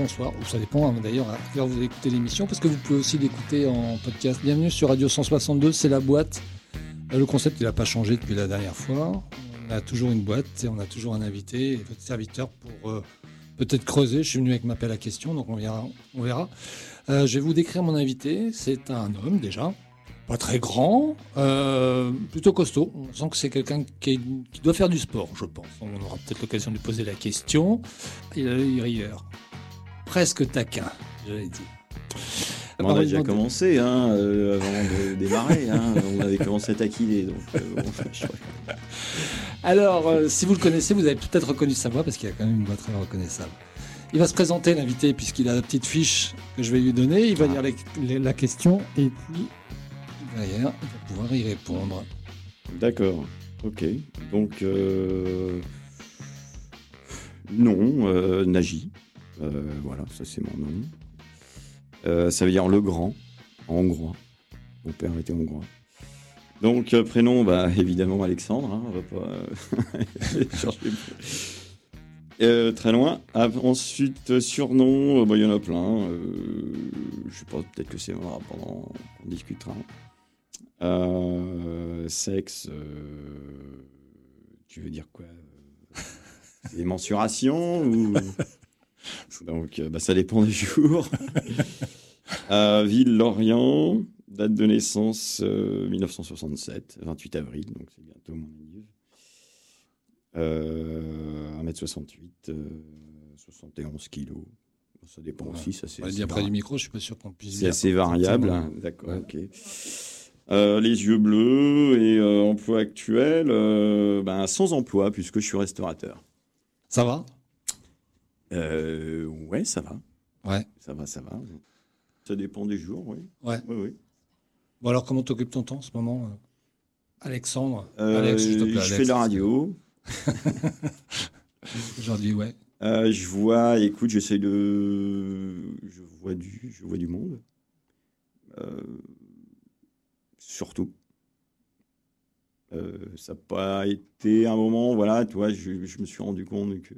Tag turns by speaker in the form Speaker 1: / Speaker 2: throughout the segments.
Speaker 1: bonsoir, ou ça dépend hein, d'ailleurs à quelle heure vous écoutez l'émission, parce que vous pouvez aussi l'écouter en podcast. Bienvenue sur Radio 162, c'est la boîte. Euh, Le concept, il n'a pas changé depuis la dernière fois. On a toujours une boîte et on a toujours un invité, votre serviteur pour euh, peut-être creuser. Je suis venu avec ma pelle à questions, donc on verra. Euh, je vais vous décrire mon invité. C'est un homme déjà, pas très grand, plutôt costaud. On sent que c'est quelqu'un qui doit faire du sport, je pense. On aura peut-être l'occasion de lui poser la question. Il a l'œil rieur, presque taquin, j'allais dire.
Speaker 2: On a déjà commencé hein, euh, avant de démarrer. hein. on avait commencé à taquiner. Donc, euh, bon,
Speaker 1: Alors, euh, si vous le connaissez, vous avez peut-être reconnu sa voix parce qu'il a quand même une voix très reconnaissable. Il va se présenter, l'invité, puisqu'il a la petite fiche que je vais lui donner. Il va lire les- les- la question et puis derrière, il va pouvoir y répondre.
Speaker 2: D'accord. Ok. Donc, non. Euh, voilà, ça c'est mon nom. Euh, ça veut dire le grand, en hongrois. Mon père était hongrois. Donc, euh, prénom, bah, évidemment Alexandre. hein, on va pas euh. Euh, très loin. Ensuite, euh, surnom, euh, bah, il y en a plein. Euh, je sais pas, peut-être que c'est voilà, pendant on discutera. Euh, sexe, euh, tu veux dire quoi? Euh, C'est mensuration ou Donc, euh, bah, ça dépend des jours. Euh, ville Lorient, date de naissance euh, 1967, 28 avril, donc c'est bientôt mon anniversaire. Euh, 1m68, euh, 71 kilos. Ça dépend
Speaker 1: Ouais.
Speaker 2: aussi, ça c'est
Speaker 1: dire près du micro, je suis pas sûr qu'on puisse
Speaker 2: c'est assez variable. Hein, D'accord,
Speaker 1: Ouais.
Speaker 2: ok. Euh, les yeux bleus et euh, emploi actuel, euh, ben, sans emploi puisque je suis restaurateur.
Speaker 1: Ça va?
Speaker 2: Euh, ouais, ça va.
Speaker 1: Ouais.
Speaker 2: Ça va, ça va. Ça dépend des jours, oui.
Speaker 1: Ouais.
Speaker 2: Oui, oui.
Speaker 1: Bon, alors, comment t'occupes ton temps en ce moment euh Alexandre?
Speaker 2: Euh,
Speaker 1: Alex, je
Speaker 2: fais de la radio.
Speaker 1: Aujourd'hui, ouais.
Speaker 2: Euh, je vois, écoute, j'essaie de, je vois du, je vois du monde. Euh, surtout. Ça n'a pas été un moment, voilà, tu vois, je, je me suis rendu compte que,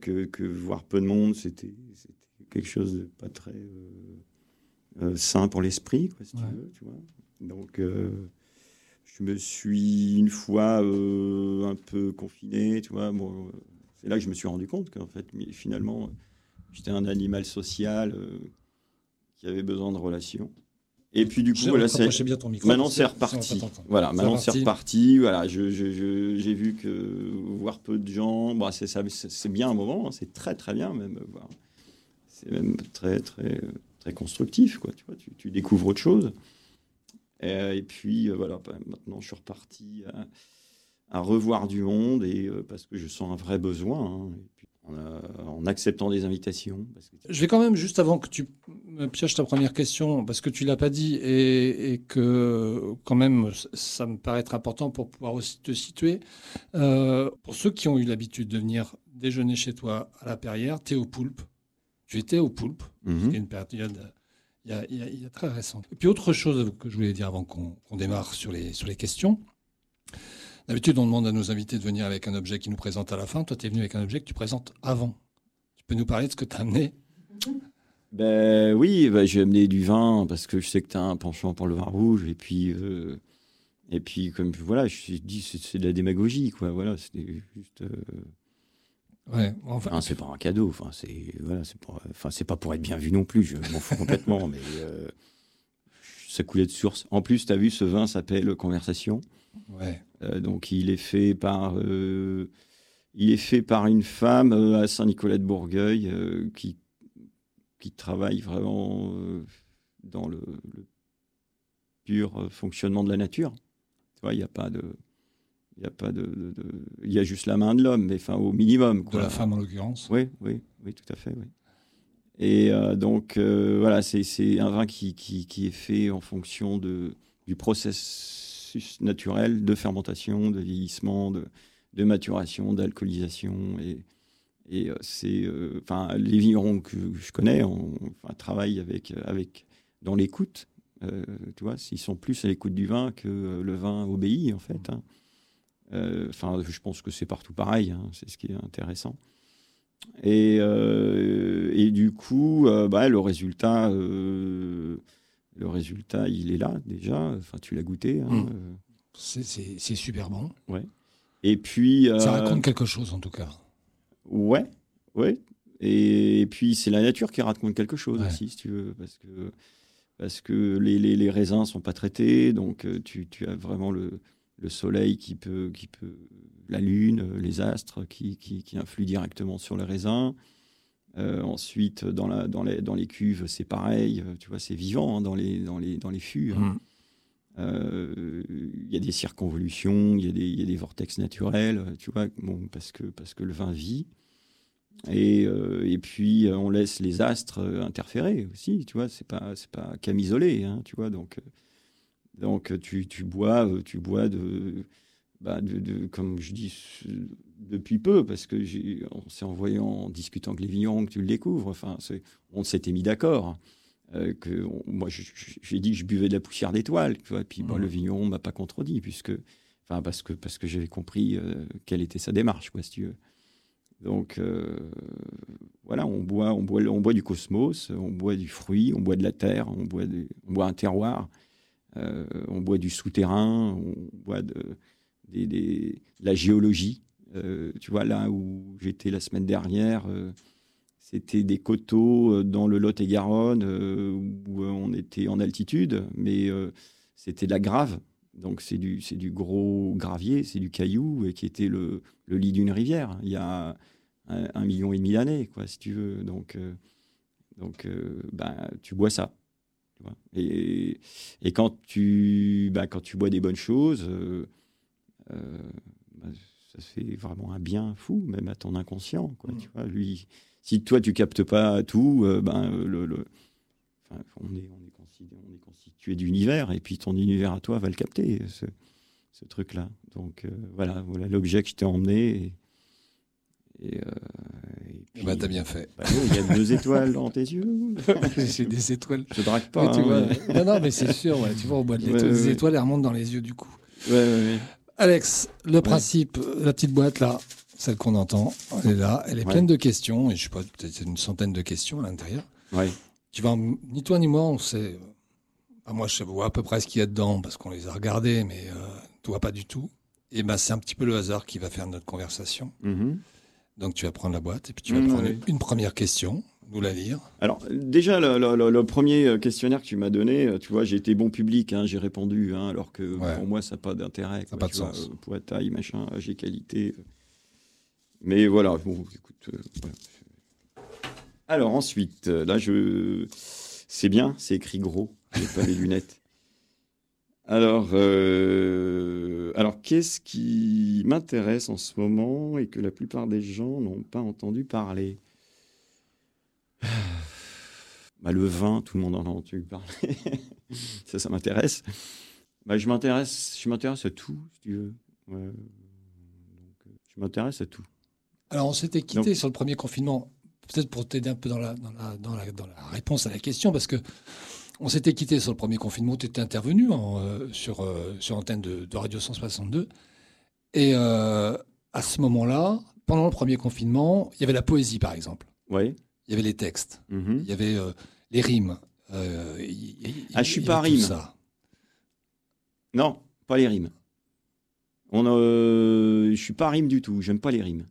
Speaker 2: que, que voir peu de monde, c'était quelque chose de pas très euh, euh, sain pour l'esprit, quoi, si
Speaker 1: Ouais.
Speaker 2: tu veux, tu vois. Donc, euh, je me suis une fois euh, un peu confiné, tu vois. Bon, euh, c'est là que je me suis rendu compte qu'en fait, finalement, euh, j'étais un animal social euh, qui avait besoin de relations. Et puis du coup, voilà, c'est
Speaker 1: rapprochez bien ton micro.
Speaker 2: Maintenant c'est reparti. Voilà, maintenant c'est
Speaker 1: reparti.
Speaker 2: Voilà, je, je- je- j'ai vu que voir peu de gens, bah, c'est bien un moment, hein, c'est très très bien même. euh. C'est même très très très constructif, quoi. Tu vois, tu, tu découvres autre chose. Et, euh, et puis euh, voilà, bah, maintenant je suis reparti à, à revoir du monde et euh, parce que je sens un vrai besoin. hein. Et puis, en, a- en acceptant des invitations.
Speaker 1: Je vais quand même, juste avant que tu me pioches ta première question, parce que tu l'as pas dit et, et que quand même ça me paraît être important pour pouvoir aussi te situer. Euh, pour ceux qui ont eu l'habitude de venir déjeuner chez toi à la Perrière, tu es au Poulpe. Tu étais au Poulpe, c'était une période il y, a, il y a- il y a très récente. Et puis autre chose que je voulais dire avant qu'on démarre sur les, sur les questions. D'habitude, on demande à nos invités de venir avec un objet qu'ils nous présentent à la fin. Toi, tu es venu avec un objet que tu présentes avant. Tu peux nous parler de ce que tu as amené?
Speaker 2: Ben oui, ben, j'ai amené du vin parce que je sais que tu as un penchant pour le vin rouge. Et puis, euh, et puis comme voilà, je suis dit, c'est de la démagogie, quoi. Voilà, c'était juste. euh,
Speaker 1: Ouais, enfin,
Speaker 2: enfin, c'est pas un cadeau. Enfin, c'est voilà, c'est pas, enfin, c'est pas pour être bien vu non plus. Je m'en fous complètement, mais euh, ça coulait de source. En plus, tu as vu, ce vin s'appelle Conversation.
Speaker 1: ouais.
Speaker 2: Euh, donc il est fait par euh, il est fait par une femme euh, à Saint-Nicolas de Bourgueil qui qui travaille vraiment dans le, le pur fonctionnement de la nature. Tu vois, il n'y a pas de il y a pas de, de- de- il y a juste la main de l'homme, mais enfin au minimum.
Speaker 1: de
Speaker 2: Quoi.
Speaker 1: la femme en l'occurrence.
Speaker 2: Oui, oui, oui, tout à fait, oui. Et euh, donc, euh, voilà, c'est un vin qui, qui, qui est fait en fonction de, du naturel de fermentation, de vieillissement, de, maturation, d'alcoolisation. Et, euh, c'est, euh, enfin, les vignerons que je connais on, travaillent avec, avec, dans l'écoute. Euh, tu vois, ils sont plus à l'écoute du vin que euh, le vin obéit, en fait. hein. Euh, je pense que c'est partout pareil. hein, c'est ce qui est intéressant. Et, et du coup, bah, le résultat, le résultat, il est là déjà. Enfin, tu l'as goûté. Hein,
Speaker 1: mm. C'est super bon.
Speaker 2: Ouais. Et puis.
Speaker 1: Ça raconte quelque chose en tout cas.
Speaker 2: Ouais, ouais. Et, puis c'est la nature qui raconte quelque chose aussi, si tu veux, parce que parce que les, les, les raisins sont pas traités, donc euh, tu, tu as vraiment le, le, soleil qui peut, qui peut, la lune, les astres qui, qui, qui influent directement sur les raisins. Euh, ensuite, dans, la, dans, les, dans les cuves, c'est pareil, tu vois, c'est vivant hein, dans, les, dans, les, dans les fûts. Hein. Mmh. Euh, il y a des circonvolutions, il y, y, a des vortex naturels, tu vois, bon, parce, que, parce que le vin vit. Et, euh, et, puis euh, on laisse les astres euh, interférer aussi, tu vois, c'est pas c'est pas camisolé, hein, tu vois, donc donc tu, tu bois tu bois de, bah de, de, comme je dis depuis peu parce que c'est en voyant en discutant avec les vignerons que tu le découvres, enfin on s'était mis d'accord. que moi j'ai dit que je buvais de la poussière d'étoile, puis bon, le vigneron m'a pas contredit puisque enfin parce que parce que j'avais compris quelle était sa démarche, quoi, si tu veux. Donc euh, voilà, on boit, on, boit, on boit du cosmos, on boit du fruit, on boit de la terre, on boit, on boit un terroir, euh, on boit du souterrain, on boit de, la géologie. Euh, tu vois, là où j'étais la semaine dernière, c'était des coteaux dans le Lot-et-Garonne où on était en altitude, mais c'était de la grave. Donc c'est du, du gros gravier, c'est du caillou, et qui était le, le lit d'une rivière. Il y a un, million et demi d'années, quoi, si tu veux. Donc, euh, donc euh, ben, tu bois ça. et, et, quand, tu, ben, quand tu bois des bonnes choses, euh, ben, ça fait vraiment un bien fou, même à ton inconscient. Quoi, tu vois, lui, si toi, tu captes pas tout, ben, le, le on, est, on, est constitué, on est constitué d'univers, et puis ton univers à toi va le capter, ce, ce truc-là. Donc voilà, voilà l'objet que je t'ai emmené. Et,
Speaker 1: et, euh, bah, t'as bien fait.
Speaker 2: Bah, il y a deux étoiles dans tes yeux.
Speaker 1: C'est des étoiles.
Speaker 2: Je drague pas.
Speaker 1: tu hein, Non, non, mais c'est sûr. tu vois, au bois de l'étoile, les étoiles, elles remontent dans les yeux du coup. Alex, le principe, la petite boîte là, celle qu'on entend, elle est là, elle est pleine de questions, et je sais pas, peut-être une centaine de questions à l'intérieur.
Speaker 2: Ouais.
Speaker 1: Tu vas, ni toi ni moi, on sait. moi, je vois à peu près ce qu'il y a dedans parce qu'on les a regardés, mais euh, toi pas du tout. Et ben, c'est un petit peu le hasard qui va faire notre conversation. Mm-hmm. Donc tu vas prendre la boîte et puis tu vas mmh, prendre une première question, nous la lire.
Speaker 2: Alors déjà, le, premier euh, questionnaire que tu m'as donné, euh, tu vois, j'ai été bon public, hein, j'ai répondu, hein, alors que pour moi, ça n'a pas d'intérêt.
Speaker 1: Ça n'a pas de sens.
Speaker 2: Vois, poids, taille, machin, j'ai qualité. Mais voilà, bon, écoute. Euh, alors ensuite, là, je... c'est bien, c'est écrit gros, j'ai pas les lunettes. Alors, euh, alors qu'est-ce qui m'intéresse en ce moment et que la plupart des gens n'ont pas entendu parler? Bah, Le vin, tout le monde en a entendu parler. ça, ça m'intéresse. Bah, je m'intéresse, je m'intéresse à tout, si tu veux. Euh, je m'intéresse à tout.
Speaker 1: Alors, on s'était quitté sur le premier confinement, peut-être pour t'aider un peu dans la, dans la, dans la, dans la réponse à la question, parce que on s'était quitté sur le premier confinement, tu étais intervenu euh, sur, euh, sur antenne de, Radio 162. Et euh, à ce moment-là, pendant le premier confinement, il y avait la poésie, par exemple.
Speaker 2: Oui.
Speaker 1: Il y avait les textes. Mm-hmm. Il y avait les rimes.
Speaker 2: ah, je suis pas rime. Ça. Non, pas les rimes. On, je suis pas rime du tout. J'aime pas les rimes.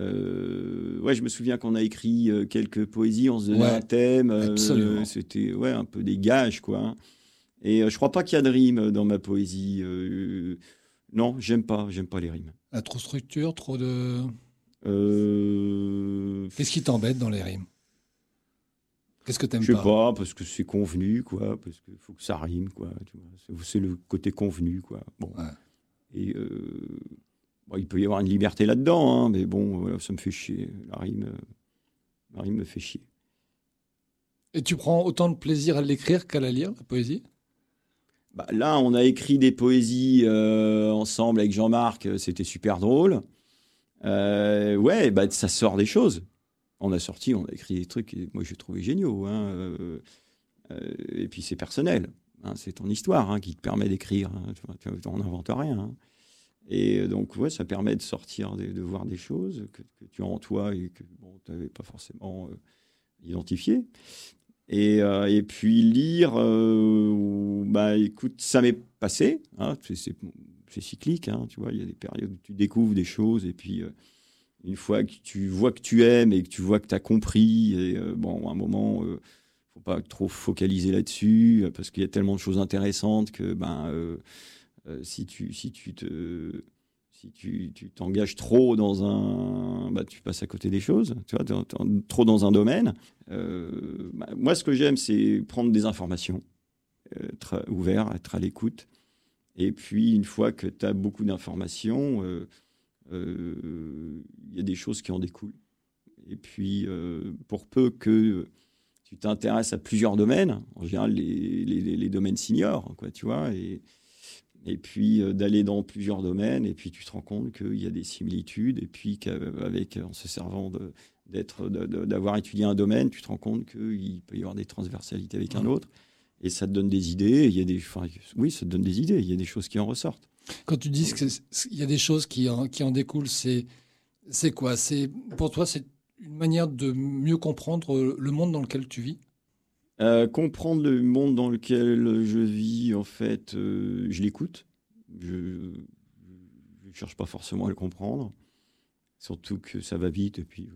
Speaker 2: Euh, ouais, je me souviens qu'on a écrit euh, quelques poésies, on se donnait un thème. Euh, c'était ouais, un peu des gages, quoi. Hein. Et je crois pas qu'il y a de rimes dans ma poésie. non, j'aime pas, j'aime pas les rimes.
Speaker 1: Ah, trop structure, trop de. Qu'est-ce qui t'embête dans les rimes? Qu'est-ce que t'aimes pas
Speaker 2: Je sais pas, parce que c'est convenu, quoi. Parce qu'il faut que ça rime, quoi. C'est le côté convenu, quoi. Bon. Et il peut y avoir une liberté là-dedans, hein, mais bon, ça me fait chier. La rime, euh, la rime me fait chier.
Speaker 1: Et tu prends autant de plaisir à l'écrire qu'à la lire, la poésie?
Speaker 2: Bah, Là, on a écrit des poésies euh, ensemble avec Jean-Marc, euh, c'était super drôle. Ouais, bah, ça sort des choses. On a sorti, on a écrit des trucs que moi j'ai trouvé géniaux. Hein, et puis c'est personnel. Hein, c'est ton histoire hein, qui te permet d'écrire. on n'invente rien. Et donc, ouais, ça permet de sortir, de, voir des choses que, tu as en toi et que bon, tu n'avais pas forcément identifié. Et, puis lire, bah écoute, ça m'est passé, cyclique, hein, tu vois, il y a des périodes où tu découvres des choses et puis une fois que tu vois que tu aimes et que tu vois que tu as compris, et euh, bon, à un moment, ne euh, faut pas trop focaliser là-dessus, euh, parce qu'il y a tellement de choses intéressantes que ben, si, tu, si tu te si tu t'engages trop dans un, bah, tu passes à côté des choses, tu vois, trop dans un domaine. Bah, moi, ce que j'aime, c'est prendre des informations, être ouvert, être à l'écoute. Et puis, une fois que tu as beaucoup d'informations, euh, il y a des choses qui en découlent. Et puis, euh, pour peu que tu t'intéresses à plusieurs domaines, en général les, les, domaines seniors, quoi, tu vois, et, et puis euh, d'aller dans plusieurs domaines, et puis tu te rends compte qu'il y a des similitudes, et puis qu'avec, en se servant de, d'être, d'avoir étudié un domaine, tu te rends compte qu'il peut y avoir des transversalités avec un autre, et ça te donne des idées, il y a des, oui, ça te donne des idées, il y a des choses qui en ressortent.
Speaker 1: Quand tu dis qu'il y a des choses qui en, qui en découlent, c'est quoi? C'est Pour toi, c'est une manière de mieux comprendre le monde dans lequel tu vis?
Speaker 2: Euh, Comprendre le monde dans lequel je vis, en fait, euh, je l'écoute. Je ne cherche pas forcément à le comprendre. Surtout que ça va vite et puis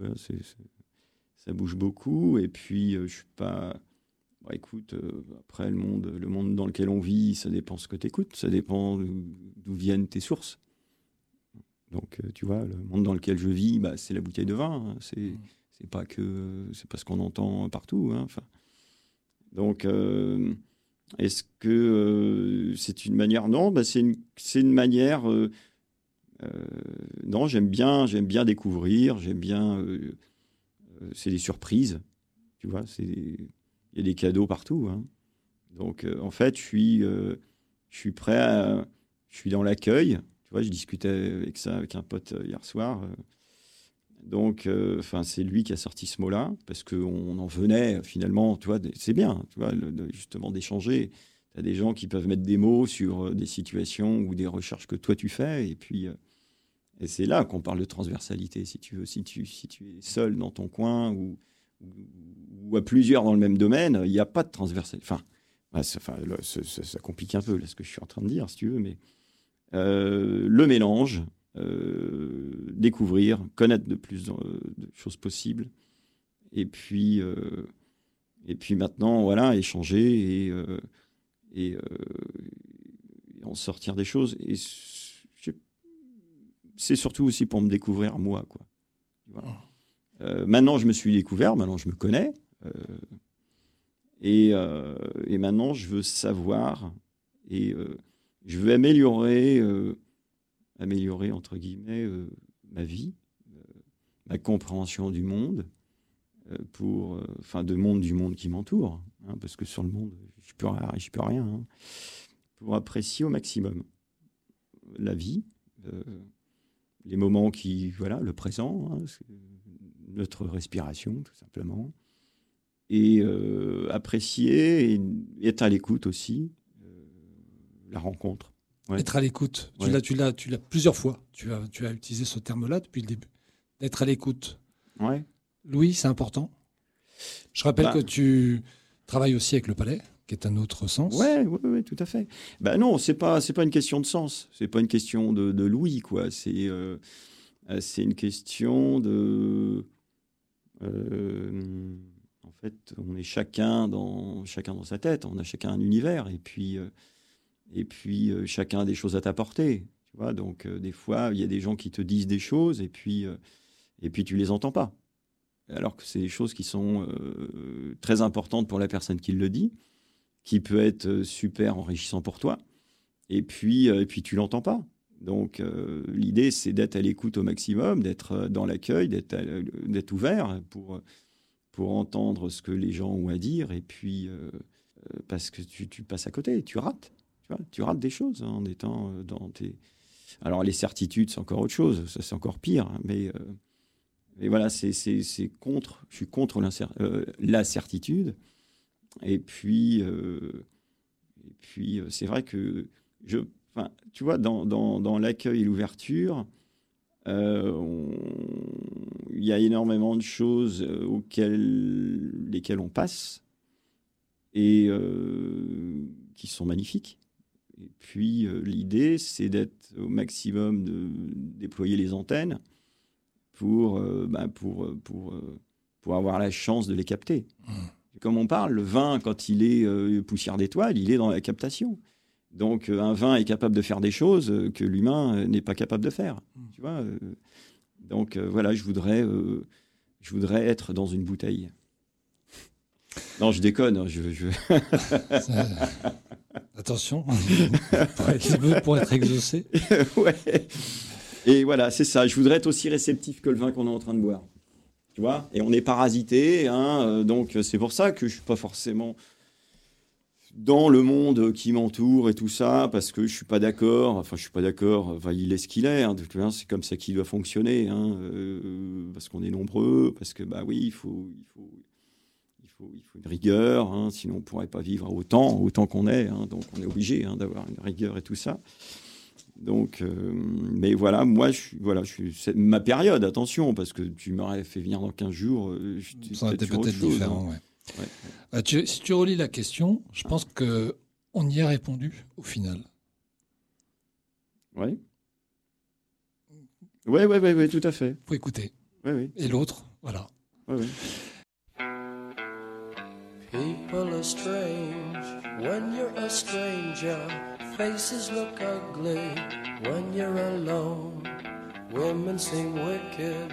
Speaker 2: ça bouge beaucoup. Et puis, euh, je suis pas bah, écoute, euh, après, le monde, le monde dans lequel on vit, ça dépend ce que tu écoutes, ça dépend d'où viennent tes sources. Donc, euh, tu vois, le monde dans lequel je vis, bah, c'est la bouteille de vin. Hein. c'est mmh. c'est pas que c'est pas ce qu'on entend partout. Hein, donc, euh, est-ce que c'est une manière Non, bah, c'est une, une, manière. non, j'aime bien, j'aime bien découvrir. J'aime bien. c'est des surprises. Tu vois, c'est il y a des cadeaux partout. Hein. Donc, euh, en fait, je suis, euh, je suis prêt à. Je suis dans l'accueil. Tu vois, je discutais avec ça avec un pote euh, hier soir. Donc, enfin, c'est lui qui a sorti ce mot-là parce qu'on en venait finalement. Tu vois, c'est bien, tu vois, justement d'échanger. Tu as des gens qui peuvent mettre des mots sur des situations ou des recherches que toi tu fais, et puis. et c'est là qu'on parle de transversalité, si tu veux. Si tu, si tu es seul dans ton coin ou, ou à plusieurs dans le même domaine, il n'y a pas de transversalité. Enfin, ça, complique un peu là, ce que je suis en train de dire, si tu veux, mais euh, le mélange, euh, découvrir, connaître de plus de choses possibles, et puis, euh, et puis maintenant, voilà, échanger et, et, en sortir des choses. Et c'est surtout aussi pour me découvrir moi, quoi. Maintenant, je me suis découvert, maintenant je me connais. Euh, euh, et, maintenant, je veux savoir et euh, je veux améliorer, améliorer entre guillemets ma vie, ma compréhension du monde, pour, de monde du monde qui m'entoure, hein, parce que sur le monde, je peux, je peux rien, hein, pour apprécier au maximum la vie, les moments qui, voilà, le présent, hein, notre respiration, tout simplement, et euh, apprécier et être à l'écoute aussi, euh, la rencontre.
Speaker 1: Être à l'écoute, tu l'as, tu l'as, tu l'as plusieurs fois. Tu as, tu as utilisé ce terme-là depuis le début. D'être à l'écoute.
Speaker 2: Ouais.
Speaker 1: Louis, c'est important. Je rappelle bah. que tu travailles aussi avec le Palais, qui est un autre sens.
Speaker 2: Ouais, ouais, ouais tout à fait. Ben non, c'est pas, c'est pas une question de sens. C'est pas une question de, de Louis, quoi. C'est, euh, c'est une question de fait, on est chacun dans, chacun dans sa tête, on a chacun un univers, et puis, euh, et puis euh, chacun a des choses à t'apporter. Tu vois, donc euh, des fois, il y a des gens qui te disent des choses, et puis, et puis tu les entends pas. Alors que c'est des choses qui sont très importantes pour la personne qui le dit, qui peut être super enrichissant pour toi, et puis, et puis tu l'entends pas. Donc l'idée, c'est d'être à l'écoute au maximum, d'être dans l'accueil, d'être ouvert pour pour entendre ce que les gens ont à dire, et puis euh, euh, parce que tu, passes à côté, tu rates, tu, rates des choses hein, en étant euh, dans tes... Alors les certitudes, c'est encore autre chose, ça c'est encore pire, hein, mais, mais voilà, c'est contre, je suis contre la certitude, et puis, et puis c'est vrai que je, enfin, tu vois, dans, dans, dans l'accueil et l'ouverture, euh, il y a énormément de choses euh, auxquelles, lesquelles on passe et euh, qui sont magnifiques. Et puis l'idée, c'est d'être au maximum de déployer les antennes pour, ben, pour, pour, pour avoir la chance de les capter. Mmh. Comme on parle, le vin, quand il est poussière d'étoile, il est dans la captation. Donc euh, un vin est capable de faire des choses euh, que l'humain euh, n'est pas capable de faire. Hmm. Tu vois donc voilà, je voudrais, je voudrais être dans une bouteille. Non, je déconne. Hein, je,
Speaker 1: Attention, pour être, pour être exaucé.
Speaker 2: ouais. Et voilà, c'est ça. Je voudrais être aussi réceptif que le vin qu'on est en train de boire. Tu vois Et on est parasité, hein, donc c'est pour ça que je suis pas forcément dans le monde qui m'entoure et tout ça, parce que je suis pas d'accord. Enfin, je suis pas d'accord. Enfin, il est ce qu'il est. Hein, c'est comme ça qu'il doit fonctionner, hein, euh, parce qu'on est nombreux, parce que bah oui, il faut, il faut, il faut, il faut une rigueur. Hein, sinon, on pourrait pas vivre autant, autant qu'on est. Hein, donc, on est obligé d'avoir une rigueur et tout ça. Donc, euh, mais voilà, moi, je voilà, je c'est ma période. Attention, parce que tu m'aurais fait venir dans 15 jours. Euh,
Speaker 1: ça aurait été peut-être différent. Ouais. Euh, si tu relis la question, je pense que on y a répondu au final.
Speaker 2: Oui. Oui, oui, oui, tout à fait.
Speaker 1: Faut écouter.
Speaker 2: Oui, oui.
Speaker 1: Et l'autre, voilà.
Speaker 2: Oui, oui.
Speaker 3: People are strange when you're a stranger. Faces look ugly when you're alone. Women seem wicked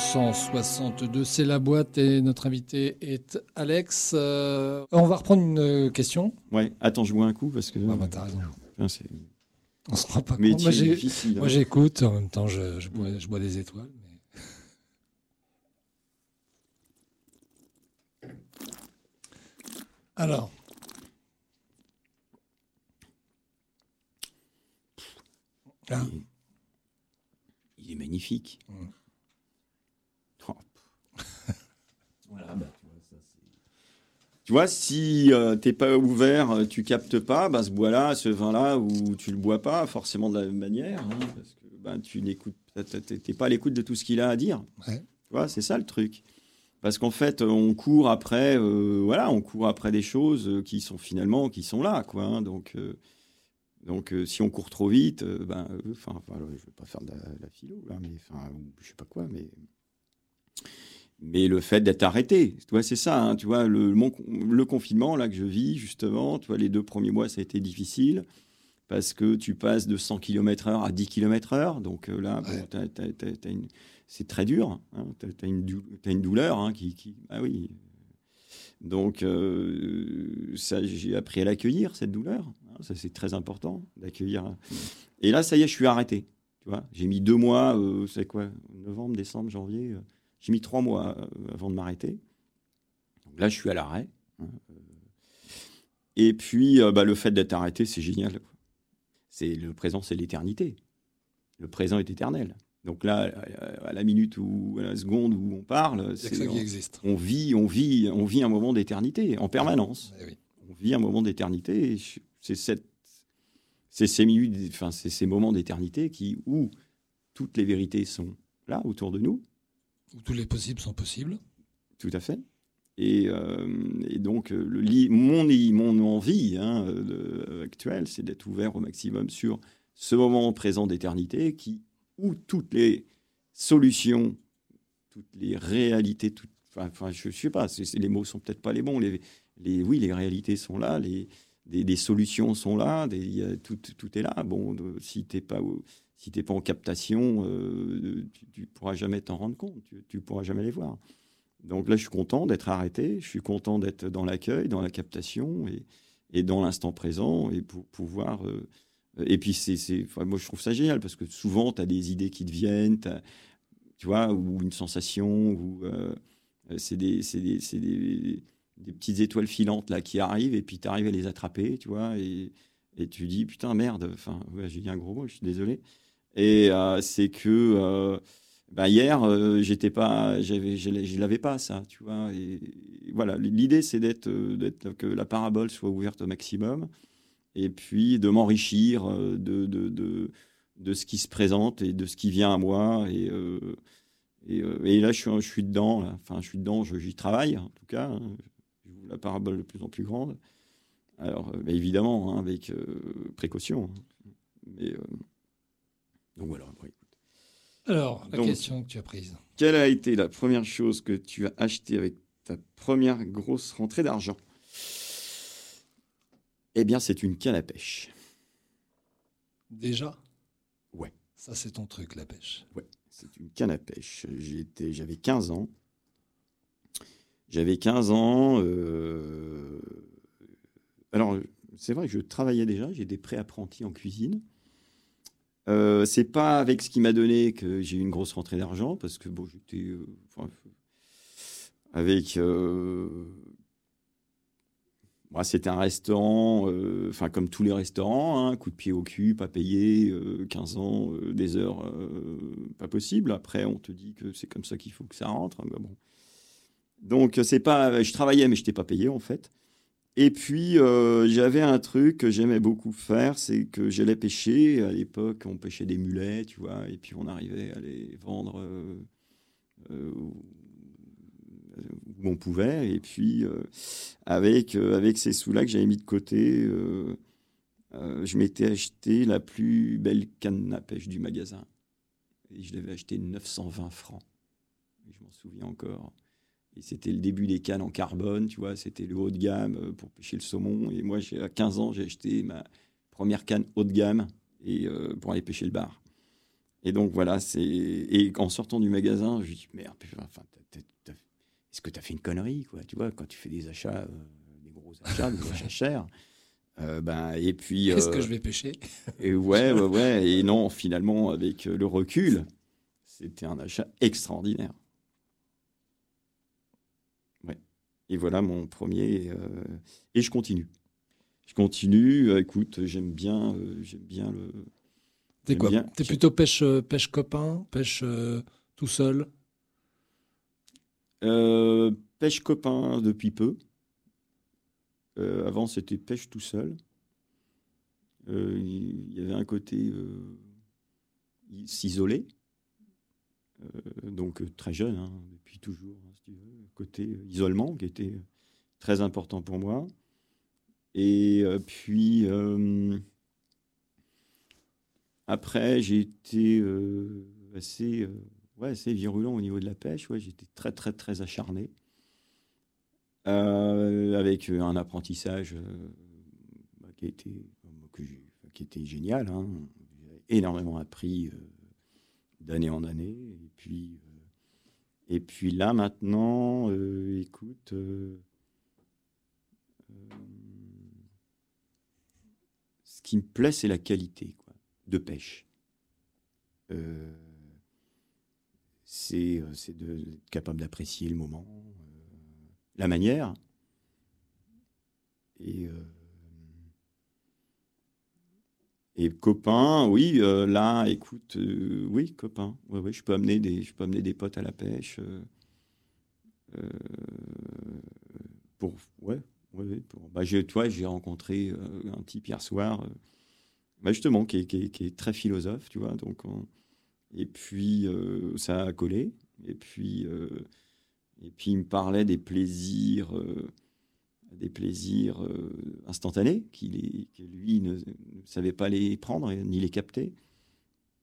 Speaker 1: 262. C'est la boîte et notre invité est Alex. Euh, on va reprendre une euh, question.
Speaker 2: Ouais, attends, je bois un coup parce que.
Speaker 1: Ah bah t'as raison.
Speaker 2: On
Speaker 1: se rend pas mais compte. Hein. Moi, j'écoute, en même temps, je, bois, je bois, des étoiles. Alors. Là.
Speaker 2: Il est magnifique. Mmh. Bah, tu vois, si tu euh, t'es pas ouvert, euh, tu captes pas, bah, ce bois-là, ce vin-là, ou tu le bois pas forcément de la même manière, hein, parce que bah, tu n'écoutes, t'es pas à l'écoute de tout ce qu'il a à dire. Tu vois, c'est ça le truc. Parce qu'en fait, on court après, euh, voilà, on court après des choses qui sont finalement, qui sont là, quoi. Hein. donc, donc, si on court trop vite, ben, enfin, je vais pas faire de la, philo là, mais enfin, je sais pas quoi, mais mais le fait d'être arrêté, tu vois, c'est ça, hein, tu vois, le, le, confinement là que je vis justement, tu vois, les deux premiers mois ça a été difficile parce que tu passes de 100 km/h à 10 km/h, donc euh, là, c'est très dur. Hein. Tu as, une, une douleur hein, qui, qui, Ah oui. Donc, euh, ça, j'ai appris à l'accueillir, cette douleur. Hein. Ça, c'est très important, d'accueillir. Et là, ça y est, je suis arrêté. Tu vois, j'ai mis deux mois, euh, c'est quoi Novembre, décembre, janvier. Euh, j'ai mis trois mois avant de m'arrêter. Là, je suis à l'arrêt. Et puis, bah, le fait d'être arrêté, c'est génial. C'est le présent, c'est l'éternité. Le présent est éternel. Donc là, à la minute ou à la seconde où on parle,
Speaker 1: c'est ça qui existe.
Speaker 2: On vit, on vit, on vit un moment d'éternité en permanence.
Speaker 1: Eh
Speaker 2: on vit un moment d'éternité. C'est cette, c'est ces minutes, enfin c'est ces moments d'éternité qui où toutes les vérités sont là autour de nous.
Speaker 1: Où tous les possibles sont possibles.
Speaker 2: Tout à fait. Et, euh, donc le, mon, mon envie hein, actuelle, c'est d'être ouvert au maximum sur ce moment présent d'éternité qui où toutes les solutions, toutes les réalités, enfin, je ne sais pas, les mots sont peut-être pas les bons. Les, oui, les réalités sont là, les, solutions sont là, tout, est là. Bon, si tu n'es pas, si pas en captation, euh, tu ne pourras jamais t'en rendre compte, tu ne pourras jamais les voir. Donc là, je suis content d'être arrêté, je suis content d'être dans l'accueil, dans la captation et, dans l'instant présent et pour pouvoir euh, et puis, c'est, moi, je trouve ça génial parce que souvent, tu as des idées qui te viennent, tu vois, ou une sensation, ou euh, c'est des, des, des, des, petites étoiles filantes là qui arrivent et puis tu arrives à les attraper, tu vois, et, et tu dis putain, merde, enfin, ouais, j'ai dit un gros mot, je suis désolé. Et euh, c'est que euh, bah, hier, j'étais pas, je l'avais pas ça, tu vois. Voilà, l'idée c'est d'être, d'être que la parabole soit ouverte au maximum et puis de m'enrichir euh, de, de, de, de, ce qui se présente et de ce qui vient à moi. Et, euh, et, euh, là, je suis, je suis dedans. Enfin, je suis dedans, j'y travaille, en tout cas. Hein. la parabole de plus en plus grande. Alors, bah, évidemment, hein, avec précaution. Hein. Mais, donc voilà.
Speaker 1: Alors, la question que tu as prise.
Speaker 2: Quelle a été la première chose que tu as achetée avec ta première grosse rentrée d'argent? Eh bien, c'est une canne à pêche.
Speaker 1: Déjà?
Speaker 2: Ouais.
Speaker 1: Ça, c'est ton truc, la pêche.
Speaker 2: Ouais, c'est une canne à pêche. J'avais 15 ans. J'avais 15 ans. Euh, alors, c'est vrai que je travaillais déjà. J'ai des pré-apprentis en cuisine. Euh, c'est pas avec ce qui m'a donné que j'ai eu une grosse rentrée d'argent, parce que bon, j'étais euh, avec euh, c'était un restaurant, euh, enfin comme tous les restaurants, hein, coup de pied au cul, pas payé, 15 euh, ans, des heures, pas possible. Après, on te dit que c'est comme ça qu'il faut que ça rentre. Bah bon. Donc, c'est pas, je travaillais, mais je n'étais pas payé en fait. Et puis, j'avais un truc que j'aimais beaucoup faire, c'est que j'allais pêcher. À l'époque, on pêchait des mulets, tu vois, et puis on arrivait à les vendre où on pouvait. Et puis, euh, avec, euh, avec ces sous-là que j'avais mis de côté, euh, je m'étais acheté la plus belle canne à pêche du magasin. Et je l'avais acheté 920 francs. je m'en souviens encore. Et c'était le début des cannes en carbone, tu vois, c'était le haut de gamme pour pêcher le saumon. Et moi, à 15 ans, j'ai acheté ma première canne haut de gamme et, pour aller pêcher le bar. Et donc voilà, c'est et en sortant du magasin, je me dis merde, enfin, est-ce que tu as fait une connerie, quoi Tu vois, quand tu fais des achats, euh, des gros achats, des achats chers. Euh, ben, et puis.
Speaker 1: Est-ce que euh, je vais pêcher?
Speaker 2: Et ouais, ouais, ouais. Et non, finalement, avec le recul, c'était un achat extraordinaire. Ouais. Et voilà mon premier. et je continue. Je continue. écoute, j'aime bien, j'aime bien le.
Speaker 1: T'es quoi T'es plutôt pêche, pêche copain, pêche tout seul?
Speaker 2: Euh, pêche copain depuis peu. Euh, avant, c'était pêche tout seul. Euh, il y avait un côté s'isoler. donc très jeune, hein, depuis toujours, hein, côté isolement qui était très important pour moi. Et puis après, j'ai été assez virulent au niveau de la pêche. Ouais, j'étais très, très, très acharné. Euh, avec un apprentissage euh, bah, qui, était, génial. Hein. J'ai énormément appris euh, d'année en année. Et puis, euh, et puis là, maintenant, euh, écoute. euh, euh, ce qui me plaît, c'est la qualité quoi, de pêche. C'est d'être capable d'apprécier le moment, la manière. Et, et copain, oui, euh, là, écoute, euh, oui, copain, ouais, ouais, je peux amener des, je peux amener des potes à la pêche. euh, pour, ouais, ouais, pour, bah, j'ai- toi, j'ai rencontré un type hier soir, bah, justement, qui est, qui, est, qui est très philosophe, tu vois, donc, on- et puis ça a collé, et puis, et puis il me parlait des plaisirs. Des plaisirs euh, instantanés que lui ne, ne savait pas les prendre ni les capter.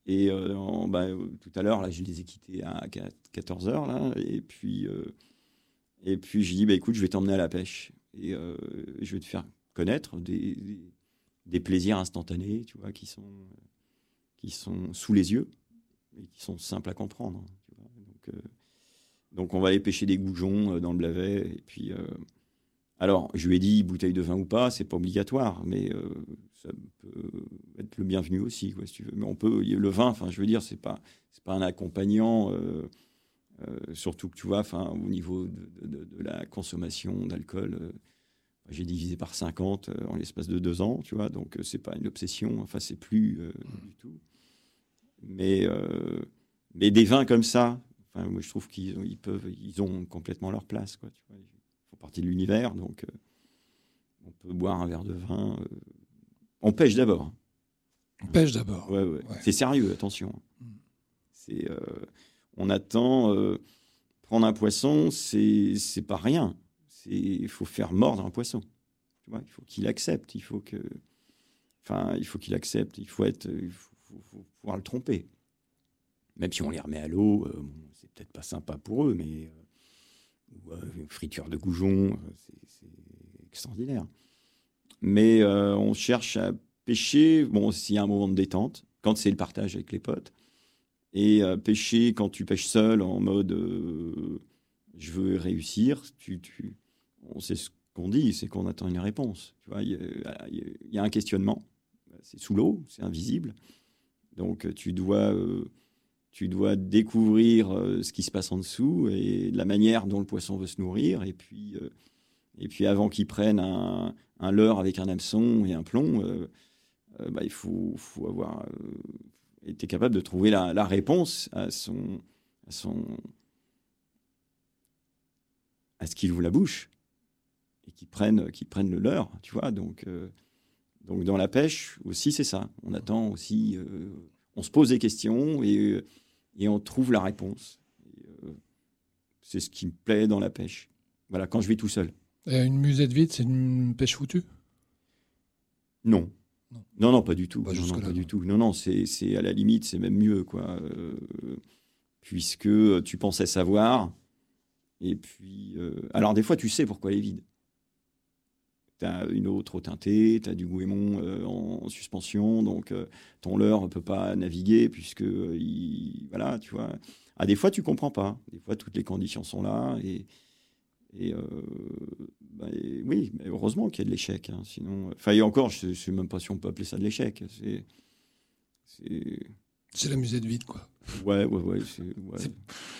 Speaker 2: Et euh, bah, tout à l'heure, là, je les ai quittés à 14 heures, là, et puis, euh, et puis je dis, bah, écoute, je vais t'emmener à la pêche et je vais te faire connaître des, plaisirs instantanés, tu vois, qui sont, qui sont sous les yeux et qui sont simples à comprendre. vois. Donc, donc, on va aller pêcher des goujons dans le Blavet, et puis. Alors, je lui ai dit bouteille de vin ou pas, c'est pas obligatoire, mais euh, ça peut être le bienvenu aussi, quoi, si tu veux. Mais on peut, le vin, enfin, je veux dire, c'est pas, c'est pas un accompagnant, euh, euh, surtout que tu vois, enfin, au niveau de, de- de- de la consommation d'alcool, j'ai divisé par 50 euh, en l'espace de deux ans, tu vois, donc c'est pas une obsession, enfin, c'est plus euh, du tout. Mais, mais des vins comme ça, enfin, moi, je trouve qu'ils ils peuvent, ils ont complètement leur place, quoi, tu vois partie de l'univers, donc euh, on peut boire un verre de vin. euh. On pêche d'abord.
Speaker 1: On pêche d'abord.
Speaker 2: Ouais, ouais.
Speaker 1: Ouais.
Speaker 2: C'est sérieux, attention.
Speaker 1: Mm.
Speaker 2: C'est, euh, on attend euh, prendre un poisson, c'est c'est pas rien. C'est il faut faire mordre un poisson. Tu vois, il faut qu'il accepte. Il faut que, enfin, il faut qu'il accepte. Il faut être, il faut, faut- faut pouvoir le tromper. Même si on les remet à l'eau, euh, c'est peut-être pas sympa pour eux, mais ou, euh, friture de goujon, euh, c'est- extraordinaire. Mais euh, on cherche à pêcher, bon, s'il y a un moment de détente, quand c'est le partage avec les potes, et pêcher quand tu pêches seul en mode je veux réussir, tu, on sait ce qu'on dit, c'est qu'on attend une réponse. Tu vois, il y, a- un questionnement, c'est sous l'eau, c'est invisible, donc tu dois, tu dois découvrir euh, ce qui se passe en dessous et la manière dont le poisson veut se nourrir, et puis, euh, et puis avant qu'il prenne un, leurre avec un hameçon et un plomb, euh, bah, il faut, faut avoir été capable de trouver la, réponse à son, à son, à ce qu'il ouvre la bouche et qu'il prenne, qu'il prenne le leurre, tu vois. Donc, donc dans la pêche aussi, c'est ça. On attend aussi, on se pose des questions et, euh, et on trouve la réponse. Euh, c'est ce qui me plaît dans la pêche. Voilà, quand je vais tout seul.
Speaker 1: Et une musette vide, c'est une pêche foutue?
Speaker 2: Non.
Speaker 1: Non.
Speaker 2: Non, non, pas du tout.
Speaker 1: Pas
Speaker 2: non, non, pas du tout. Non, non, c'est c'est à la limite, c'est même mieux, quoi. Euh, puisque tu pensais savoir. Et puis. euh, alors, des fois, tu sais pourquoi elle est vide. Tu as une eau trop teintée, tu as du goémon euh, en suspension, donc euh, ton leurre ne peut pas naviguer, puisque. euh, il, voilà, tu vois. Ah, des fois, tu comprends pas. Des fois, toutes les conditions sont là. Et. Et, euh, bah, et oui, mais heureusement qu'il y a de l'échec. hein, sinon, enfin, et encore, je ne sais même pas si on peut appeler ça de l'échec. C'est, c'est,
Speaker 1: C'est la musette vide, quoi.
Speaker 2: ouais, ouais, ouais, c'est, ouais.
Speaker 1: C'est-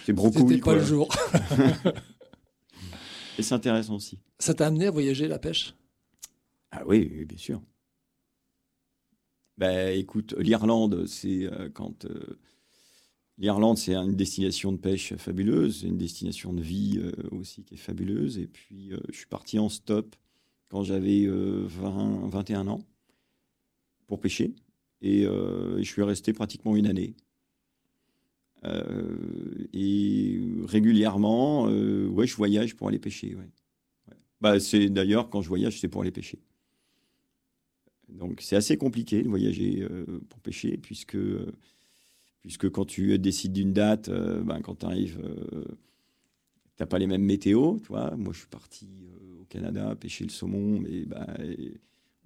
Speaker 2: c'est brocouille.
Speaker 1: C'était pas
Speaker 2: quoi.
Speaker 1: le jour.
Speaker 2: Et c'est intéressant aussi.
Speaker 1: Ça t'a amené à voyager la pêche?
Speaker 2: Ah oui, bien sûr. Ben, écoute, l'Irlande, c'est euh, quand euh, l'Irlande, c'est une destination de pêche fabuleuse, une destination de vie euh, aussi qui est fabuleuse. Et puis, je suis parti en stop quand j'avais euh, 20, 21 ans pour pêcher, et je suis resté pratiquement une année. Et régulièrement, ouais, je voyage pour aller pêcher. Bah, c'est d'ailleurs quand je voyage, c'est pour aller pêcher. Donc c'est assez compliqué de voyager euh, pour pêcher, puisque, euh, puisque quand tu décides d'une date, euh, ben, quand tu arrives, tu n'as pas les mêmes météos. Tu vois Moi, je suis parti euh, au Canada pêcher le saumon, mais ben,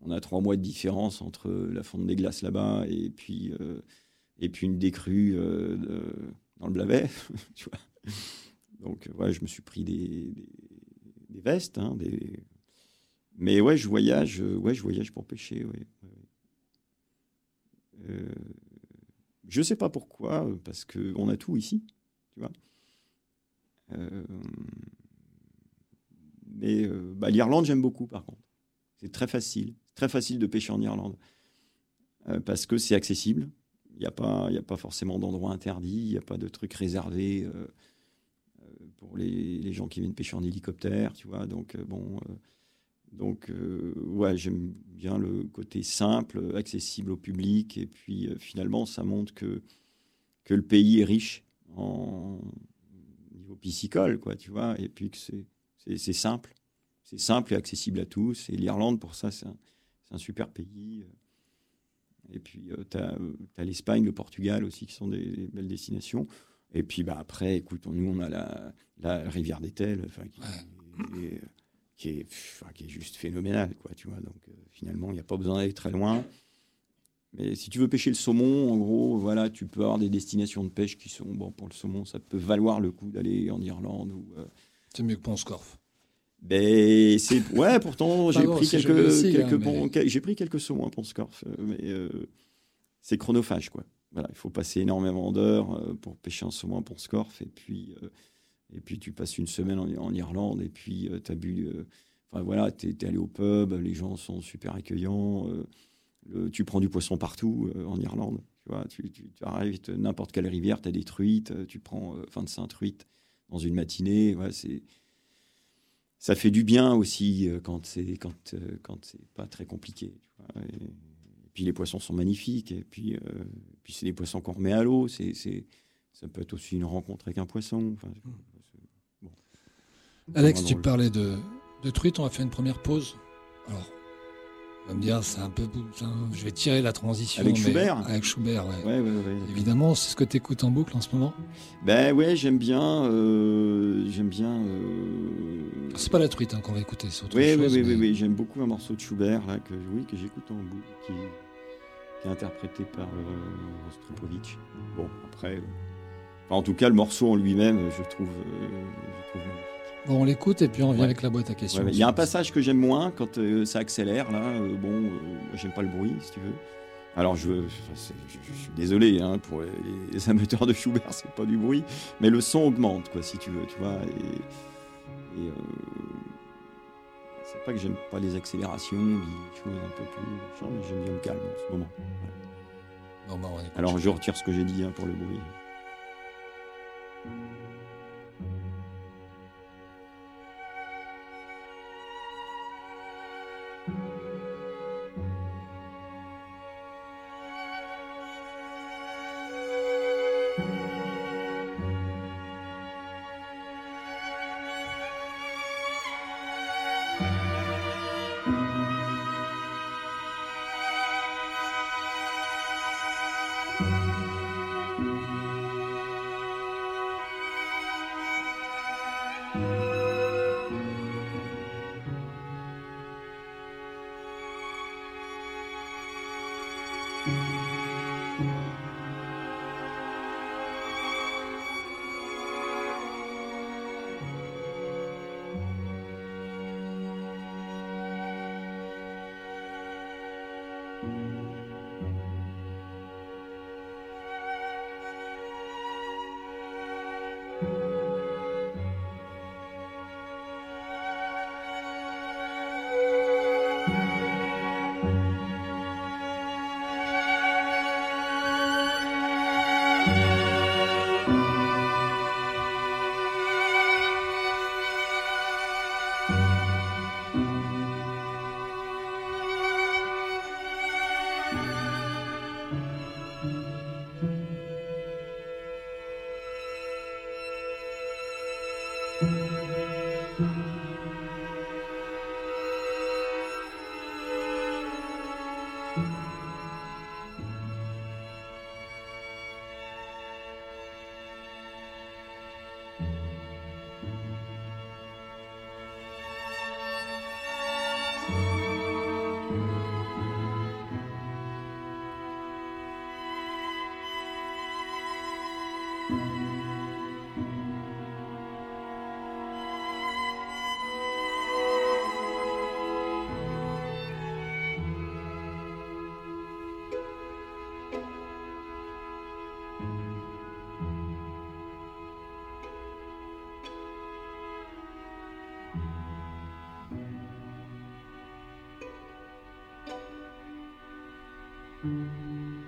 Speaker 2: on a trois mois de différence entre la fonte des glaces là-bas et puis, euh, et puis une décrue euh, dans le Blavet, tu vois. Donc, ouais, je me suis pris des, des, des vestes, hein, des... mais ouais, je voyage, euh, ouais, je voyage pour pêcher, ouais. Euh, je sais pas pourquoi, euh, parce que on a tout ici, tu vois. Euh, mais bah, l'Irlande, j'aime beaucoup, par contre. C'est très facile, très facile de pêcher en Irlande, parce que c'est accessible. Il n'y a pas, a pas forcément d'endroits interdits, il n'y a pas de trucs réservés. pour les, les gens qui viennent pêcher en hélicoptère, tu vois. Donc, bon, donc euh, ouais, j'aime bien le côté simple, accessible au public, et puis euh, finalement, ça montre que, que le pays est riche en niveau piscicole, quoi, tu vois, et puis que c'est, simple. C'est simple et accessible à tous. Et l'Irlande, pour ça, c'est un, super pays. Et puis, tu as, l'Espagne, le Portugal aussi, qui sont des, des belles destinations. Et puis bah, après, écoute, nous, on a la, la rivière d'Etel, enfin, qui, est, qui, est, qui est juste phénoménale, quoi, tu vois. Donc euh, finalement, il n'y a pas besoin d'aller très loin. Mais si tu veux pêcher le saumon, en gros, voilà, tu peux avoir des destinations de pêche qui sont, bon, pour le saumon, ça peut valoir le coup d'aller en Irlande. Ou, euh,
Speaker 1: C'est mieux que Ponscorf.
Speaker 2: ben, c'est ouais, pourtant j'ai pris quelques,
Speaker 1: hein, mais-
Speaker 2: j'ai pris quelques saumons à Ponscorf, euh, mais euh, c'est chronophage quoi. Voilà, il faut passer énormément d'heures pour pêcher un saumon à Ponscorf et puis et puis tu passes une semaine en, Irlande et puis tu as bu euh, enfin voilà, tu es, allé au pub, les gens sont super accueillants, euh, tu prends du poisson partout euh, en Irlande, tu vois, tu, arrives n'importe quelle rivière, tu as des truites, euh, tu prends euh, 25 truites dans une matinée, voilà, ça fait du bien aussi euh, quand c'est quand euh, quand pas très compliqué. Et, puis les poissons sont magnifiques. Et puis euh, puis c'est des poissons qu'on remet à l'eau. Ça peut être aussi une rencontre avec un poisson. C'est-
Speaker 1: Alex, tu parlais de, de truite, on va faire une première pause. Alors, on va me dire, c'est un peu. Je vais tirer la transition.
Speaker 2: Avec Schubert
Speaker 1: Avec Schubert, ouais.
Speaker 2: Ouais, ouais, ouais.
Speaker 1: Évidemment, c'est ce que tu écoutes en boucle en ce moment.
Speaker 2: Ben ouais, j'aime bien. euh, j'aime bien. euh,
Speaker 1: C'est pas la truite hein, qu'on va écouter, c'est autre
Speaker 2: Oui, oui,
Speaker 1: chose.
Speaker 2: oui,
Speaker 1: mais-
Speaker 2: oui, oui, j'aime beaucoup un morceau de Schubert là, que, oui, que j'écoute en boucle, qui, qui est interprété par euh, Rostropovitch. Bon, après, euh, enfin, en tout cas, le morceau en lui-même, je trouve, je trouve magnifique.
Speaker 1: Bon, on l'écoute et puis on vient
Speaker 2: Ouais.
Speaker 1: avec la boîte à questions.
Speaker 2: Ouais, ouais. Il y a un passage que j'aime moins quand euh, ça accélère là. euh, bon, euh, j'aime pas le bruit, si tu veux. Alors, je, je, je suis désolé hein, pour les, les amateurs de Schubert, c'est pas du bruit, mais le son augmente, quoi, si tu veux, tu vois. Et, et, euh, c'est pas que j'aime pas les accélérations, les choses un peu plus, mais j'aime bien le calme en ce moment.
Speaker 1: Bon, bah, on
Speaker 2: Alors, je retire ce que j'ai dit hein, pour le bruit.
Speaker 1: Música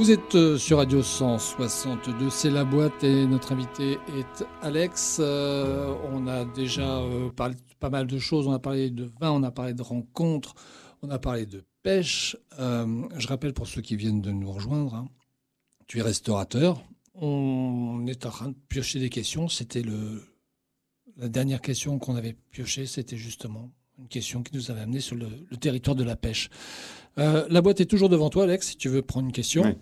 Speaker 1: Vous êtes euh, sur Radio 162, c'est la boîte et notre invité est Alex. Euh, on a déjà euh, parlé de pas mal de choses. On a parlé de vin, on a parlé de rencontres, on a parlé de pêche. je rappelle pour ceux qui viennent de nous rejoindre, hein, tu es restaurateur. On est en train de piocher des questions. C'était le la dernière question qu'on avait piochée, c'était justement une question qui nous avait amené sur le, territoire de la pêche. la boîte est toujours devant toi, Alex, si tu veux prendre une question.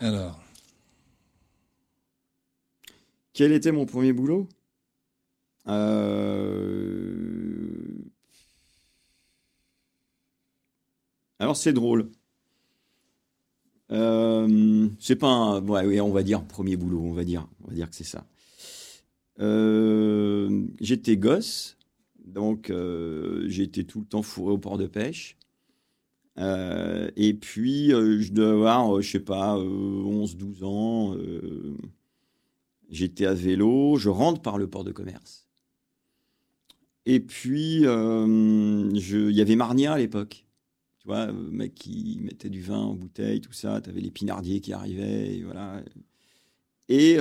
Speaker 1: Alors.
Speaker 2: Quel était mon premier boulot? Euh, Alors c'est drôle. Euh, c'est pas un, ouais, on va dire premier boulot, on va dire, on va dire que c'est ça. Euh, j'étais gosse, donc j'étais tout le temps fourré au port de pêche. Euh, et puis, euh, je dois avoir, euh, je sais pas, 11-12 ans. J'étais à vélo, je rentre par le port de commerce. Et puis, il y avait Marnia à l'époque. Tu vois, le mec qui mettait du vin en bouteille, tout ça. Tu avais les pinardiers qui arrivaient, et voilà. Et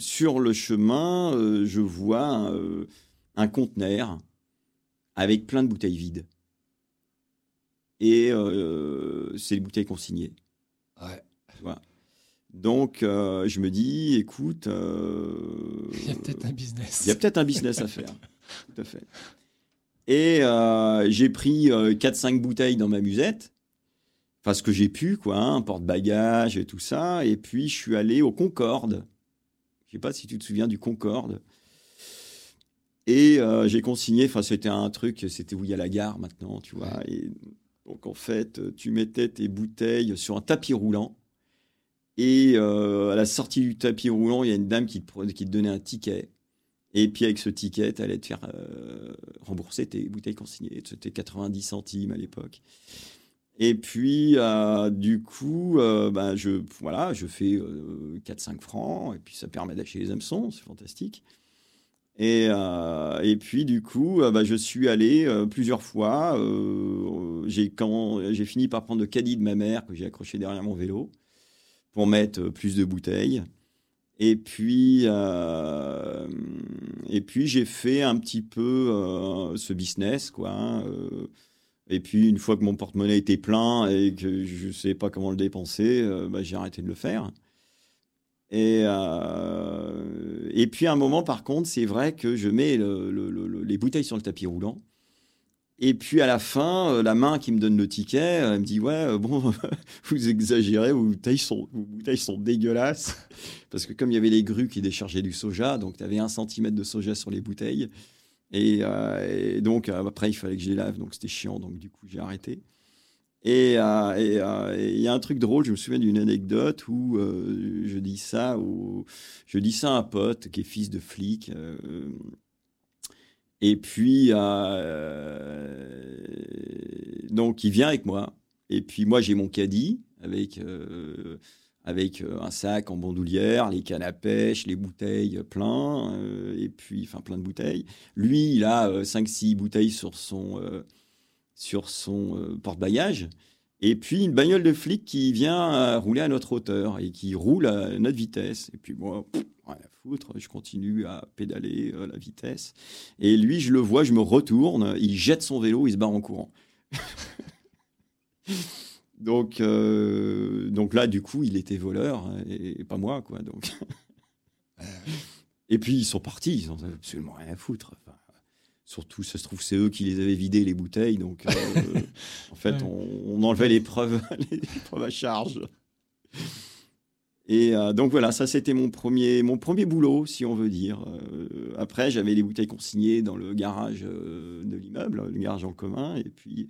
Speaker 2: sur le chemin, je vois un conteneur avec plein de bouteilles vides et euh, c'est les bouteilles consignées.
Speaker 1: Ouais.
Speaker 2: Donc, euh, je me dis, écoute.
Speaker 1: Euh, il y a peut-être un business.
Speaker 2: Il y a peut-être un business à faire. Tout à fait. Et j'ai pris 4-5 bouteilles dans ma musette. Enfin, ce que j'ai pu, quoi, un hein, porte-bagages et tout ça. Et puis, je suis allé au Concorde. Je sais pas si tu te souviens du Concorde. Et j'ai consigné, enfin, c'était un truc, c'était où il y a la gare maintenant, tu vois. Et donc en fait, tu mettais tes bouteilles sur un tapis roulant. Et euh, à la sortie du tapis roulant, il y a une dame qui te, donnait un ticket. Et puis avec ce ticket, tu allais te faire euh, rembourser tes bouteilles consignées. C'était 90 centimes à l'époque. Et puis, euh, du coup, ben, je, voilà, je fais 4-5 francs. Et puis, ça permet d'acheter les hameçons. C'est fantastique. Et, euh, et, puis du coup, euh, bah, je suis allé euh, plusieurs fois. j'ai j'ai fini par prendre le caddie de ma mère que j'ai accroché derrière mon vélo pour mettre plus de bouteilles. Et puis, puis j'ai fait un petit peu ce business, quoi. hein, et puis, une fois que mon porte-monnaie était plein et que je ne savais pas comment le dépenser, bah, j'ai arrêté de le faire. Et, euh, et puis, à un moment, par contre, c'est vrai que je mets le- le- le- les bouteilles sur le tapis roulant. Et puis, à la fin, euh, la main qui me donne le ticket, euh, me dit Ouais, bon, vous exagérez, vos bouteilles, sont, bouteilles sont dégueulasses. Parce que comme il y avait les grues qui déchargeaient du soja, donc tu avais un centimètre de soja sur les bouteilles. Et, et donc, après, il fallait que je les lave, donc c'était chiant, donc du coup, j'ai arrêté. Et euh, euh, et il y a un truc drôle, je me souviens d'une anecdote où euh, je dis ça, au- je dis ça à un pote qui est fils de flic. et puis, donc, il vient avec moi. Et puis, moi, j'ai mon caddie avec, avec un sac en bandoulière, les cannes à pêche, les bouteilles plein, et puis, enfin, plein de bouteilles. Lui, il a 5-6 bouteilles sur son, sur son euh, porte-bagages. Et puis, une bagnole de flic qui vient euh, rouler à notre hauteur et qui roule à notre vitesse. Et puis, moi, pff, rien à foutre, je continue à pédaler euh, la vitesse. Et lui, je le vois, je me retourne, il jette son vélo, il se barre en courant. donc, donc là, du coup, il était voleur hein, et, pas moi, quoi. Donc. et puis ils sont partis, ils avaient absolument rien à foutre. Surtout, ça se trouve, c'est eux qui les avaient vidés les bouteilles, donc euh, en fait, on, on enlevait les preuves, les preuves à charge. Et euh, donc voilà, ça c'était mon premier, mon premier boulot, si on veut dire. Euh, après, j'avais les bouteilles consignées dans le garage euh, de l'immeuble, le garage en commun. Et puis,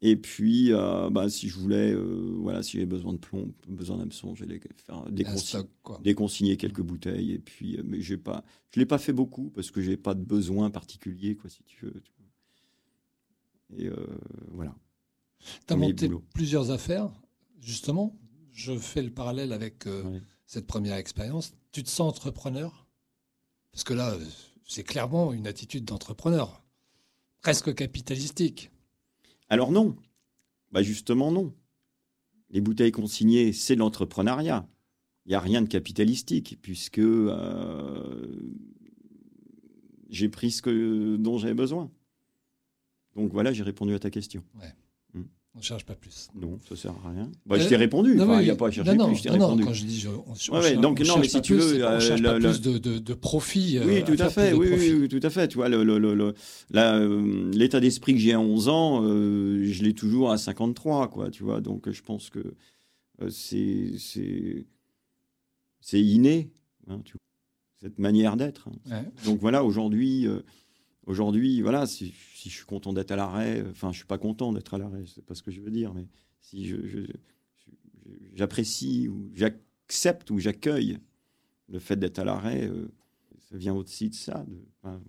Speaker 2: et puis euh, bah, si je voulais, euh, voilà, si j'avais besoin de plomb, besoin d'hameçon, j'allais faire déconsigner,
Speaker 1: stock,
Speaker 2: déconsigner quelques bouteilles. Et puis, euh, mais j'ai pas, je l'ai pas fait beaucoup parce que j'ai pas de besoin particulier, quoi, si tu veux. tu vois. Et euh, voilà.
Speaker 1: Tu as
Speaker 2: Premier
Speaker 1: monté
Speaker 2: boulot.
Speaker 1: plusieurs affaires, justement. Je fais le parallèle avec
Speaker 2: Ouais.
Speaker 1: cette première expérience. Tu te sens entrepreneur? Parce que là, c'est clairement une attitude d'entrepreneur, presque capitalistique.
Speaker 2: Alors non, bah justement non. Les bouteilles consignées, c'est de l'entrepreneuriat. Il n'y a rien de capitalistique, puisque euh, j'ai pris ce que, dont j'avais besoin. Donc voilà, j'ai répondu à ta question.
Speaker 1: On ne cherche pas plus.
Speaker 2: Non, ça sert à rien. Bah, je
Speaker 1: Euh,
Speaker 2: t'ai répondu. Il n'y a pas à chercher
Speaker 1: non,
Speaker 2: plus, je t'ai répondu.
Speaker 1: quand je dis je, on, on
Speaker 2: Ouais,
Speaker 1: cherche-
Speaker 2: ouais, donc,
Speaker 1: on
Speaker 2: non,
Speaker 1: cherche
Speaker 2: mais si
Speaker 1: pas
Speaker 2: tu
Speaker 1: plus,
Speaker 2: veux,
Speaker 1: pas- on
Speaker 2: euh,
Speaker 1: cherche pas
Speaker 2: le-
Speaker 1: plus de, de, de profit. euh,
Speaker 2: Oui, tout à fait. Oui,
Speaker 1: profit.
Speaker 2: oui, oui, tout à fait. Tu vois, la, euh, l'état d'esprit que j'ai à 11 ans, euh, je l'ai toujours à 53, quoi. Tu vois, donc je pense que euh, c'est c'est c'est inné, hein, tu vois, cette manière d'être. hein.
Speaker 1: Ouais.
Speaker 2: Donc voilà, aujourd'hui, euh, aujourd'hui, voilà, si, si je suis content d'être à l'arrêt, enfin, je suis pas content d'être à l'arrêt, c'est pas ce que je veux dire, mais si je, je- je- j'apprécie ou j'accepte ou j'accueille le fait d'être à l'arrêt, euh, ça vient aussi de ça, de, enfin,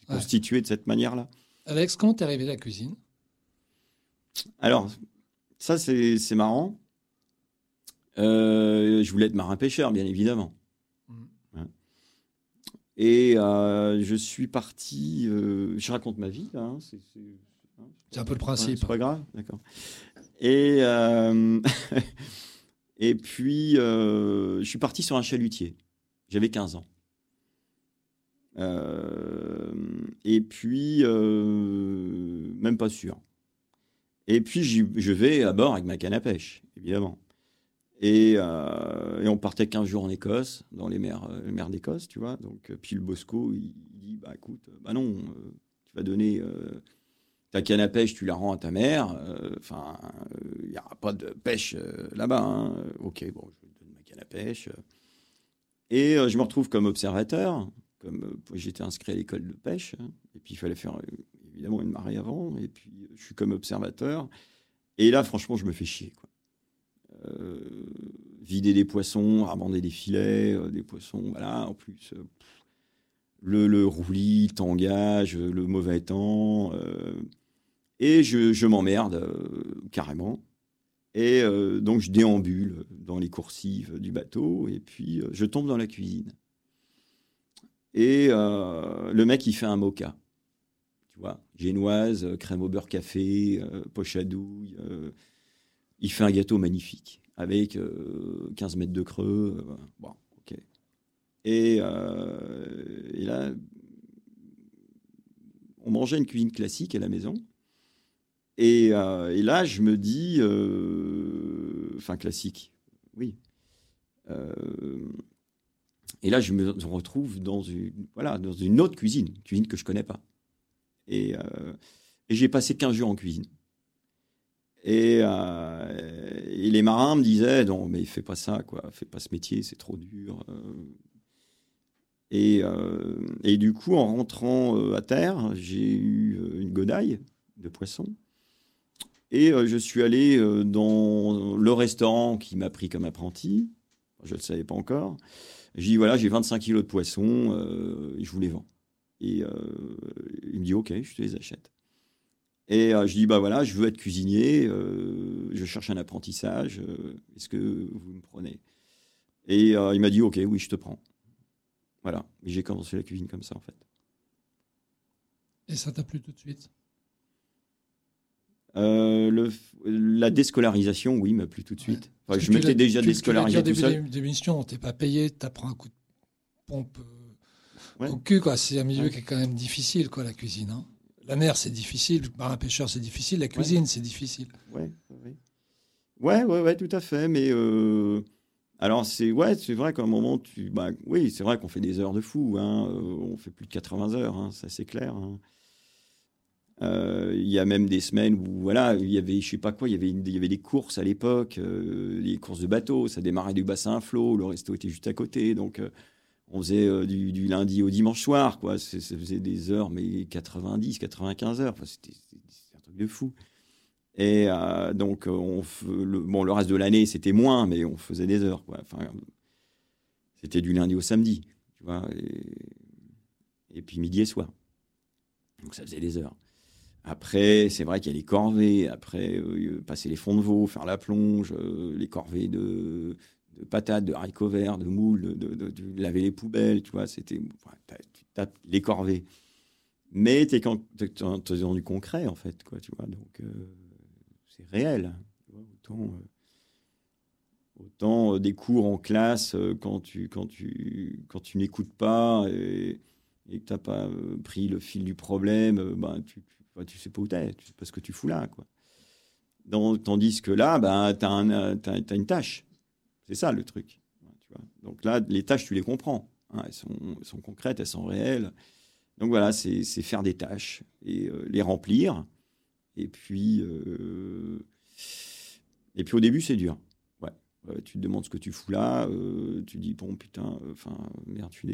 Speaker 2: c'est
Speaker 1: Ouais.
Speaker 2: constitué de cette manière-là.
Speaker 1: Alex, comment t'es arrivé à la cuisine?
Speaker 2: Alors, ça, c'est c'est marrant. Euh, je voulais être marin-pêcheur, bien évidemment. Et euh, je suis parti. euh, je raconte ma vie, hein, c'est c'est- hein,
Speaker 1: C'est un peu le principe.
Speaker 2: c'est pas grave, d'accord. Et, euh, et puis, je suis parti sur un chalutier. J'avais 15 ans. Et puis, même pas sûr. Et puis, je vais à bord avec ma canne à pêche, évidemment. Et, euh, et on partait 15 jours en Écosse, dans les mers, euh, les mers d'Écosse, tu vois. Donc, euh, puis le Bosco, il, dit Bah écoute, bah non, tu vas donner ta canne à pêche, tu la rends à ta mère. Enfin, il n'y aura pas de pêche là-bas. hein. Ok, bon, je donne ma canne à pêche. Et je me retrouve comme observateur, comme j'étais inscrit à l'école de pêche. hein. et puis, il fallait faire évidemment une marée avant. Et puis, je suis comme observateur. Et là, franchement, je me fais chier. Quoi. Euh, vider des poissons, abandonner des filets, euh, des poissons, voilà. En plus, euh, le, roulis, le tangage, le mauvais temps. et je, m'emmerde carrément. Et donc, je déambule dans les coursives du bateau. Et puis, je tombe dans la cuisine. Et le mec, il fait un mocha. Tu vois, génoise, crème au beurre café, poche à douille. Euh, il fait un gâteau magnifique avec euh, 15 mètres de creux. euh, bon, ok. Et, euh, et là, on mangeait une cuisine classique à la maison. Et, euh, là, je me dis, euh, enfin classique, oui. Euh, et là, je me retrouve dans une, voilà, dans une autre cuisine, une cuisine que je connais pas. Et, euh, et j'ai passé 15 jours en cuisine. Et, euh, et les marins me disaient, non, mais fais pas ça, quoi, fais pas ce métier, c'est trop dur. euh. Et, euh, et du coup, en rentrant à terre, j'ai eu une godaille de poisson. Et je suis allé dans le restaurant qui m'a pris comme apprenti. Je ne le savais pas encore. J'ai dit, voilà, j'ai 25 kilos de poissons, je vous les vends. Et il me dit, OK, je te les achète. Et euh, je dis, bah voilà, je veux être cuisinier, euh, je cherche un apprentissage, euh, est-ce que vous me prenez? Et euh, il m'a dit, OK, oui, je te prends. Voilà. Et j'ai commencé la cuisine comme ça, en fait.
Speaker 1: Et ça t'a plu tout de suite?
Speaker 2: Le, la déscolarisation, oui, m'a plu tout de suite. Enfin, je m'étais déjà
Speaker 1: tu- tu l'as
Speaker 2: déscolarisé
Speaker 1: dit au début l'émission, t'es pas payé, t'apprends un coup de pompe
Speaker 2: Ouais.
Speaker 1: au cul, quoi. C'est un milieu
Speaker 2: Ouais.
Speaker 1: qui est quand même difficile, quoi, la cuisine. hein. La mer, c'est difficile, le marin pêcheur, c'est difficile, la cuisine, c'est difficile.
Speaker 2: Ouais, ouais, ouais, ouais, ouais, tout à fait. Mais euh, alors c'est ouais, c'est vrai qu'à un moment tu, bah oui, c'est vrai qu'on fait des heures de fou. Hein, euh, on fait plus de 80 heures, hein, ça c'est clair. hein. Euh, Il y a même des semaines où voilà, il y avait, je sais pas quoi, il y avait, une- il y avait des courses à l'époque, euh, des courses de bateau. Ça démarrait du bassin à flot, le resto était juste à côté, donc. euh, on faisait euh, du, lundi au dimanche soir, quoi. Ça faisait des heures, mais 90, 95 heures. Enfin, c'était un truc de fou. Et euh, donc, euh, le, reste de l'année, c'était moins, mais on faisait des heures. Quoi. Enfin, c'était du lundi au samedi, tu vois, et, puis midi et soir. Donc, ça faisait des heures. Après, c'est vrai qu'il y a les corvées. Après, passer les fonds de veau, faire la plonge, les corvées de, de patates, de haricots verts, de moules, de, laver les poubelles, tu vois. C'était, tu tapes les corvées. Mais t'es quand t'es dans du concret, en fait, quoi, tu vois. Donc, euh, c'est réel. tu vois, autant euh, autant euh, des cours en classe quand tu, quand tu, quand tu n'écoutes pas et, que tu n'as pas pris le fil du problème, ben, tu ne tu sais pas où tu es, tu sais pas ce que tu fous là. Quoi. Tandis que là, ben, tu as, une tâche. C'est ça le truc. Tu vois. Donc là, les tâches, tu les comprends. hein, elles, sont, concrètes, elles sont réelles. Donc voilà, c'est faire des tâches et euh, les remplir. Et puis, euh, et puis au début, c'est dur. Euh, tu te demandes ce que tu fous là. tu dis, bon, putain, enfin, merde, je.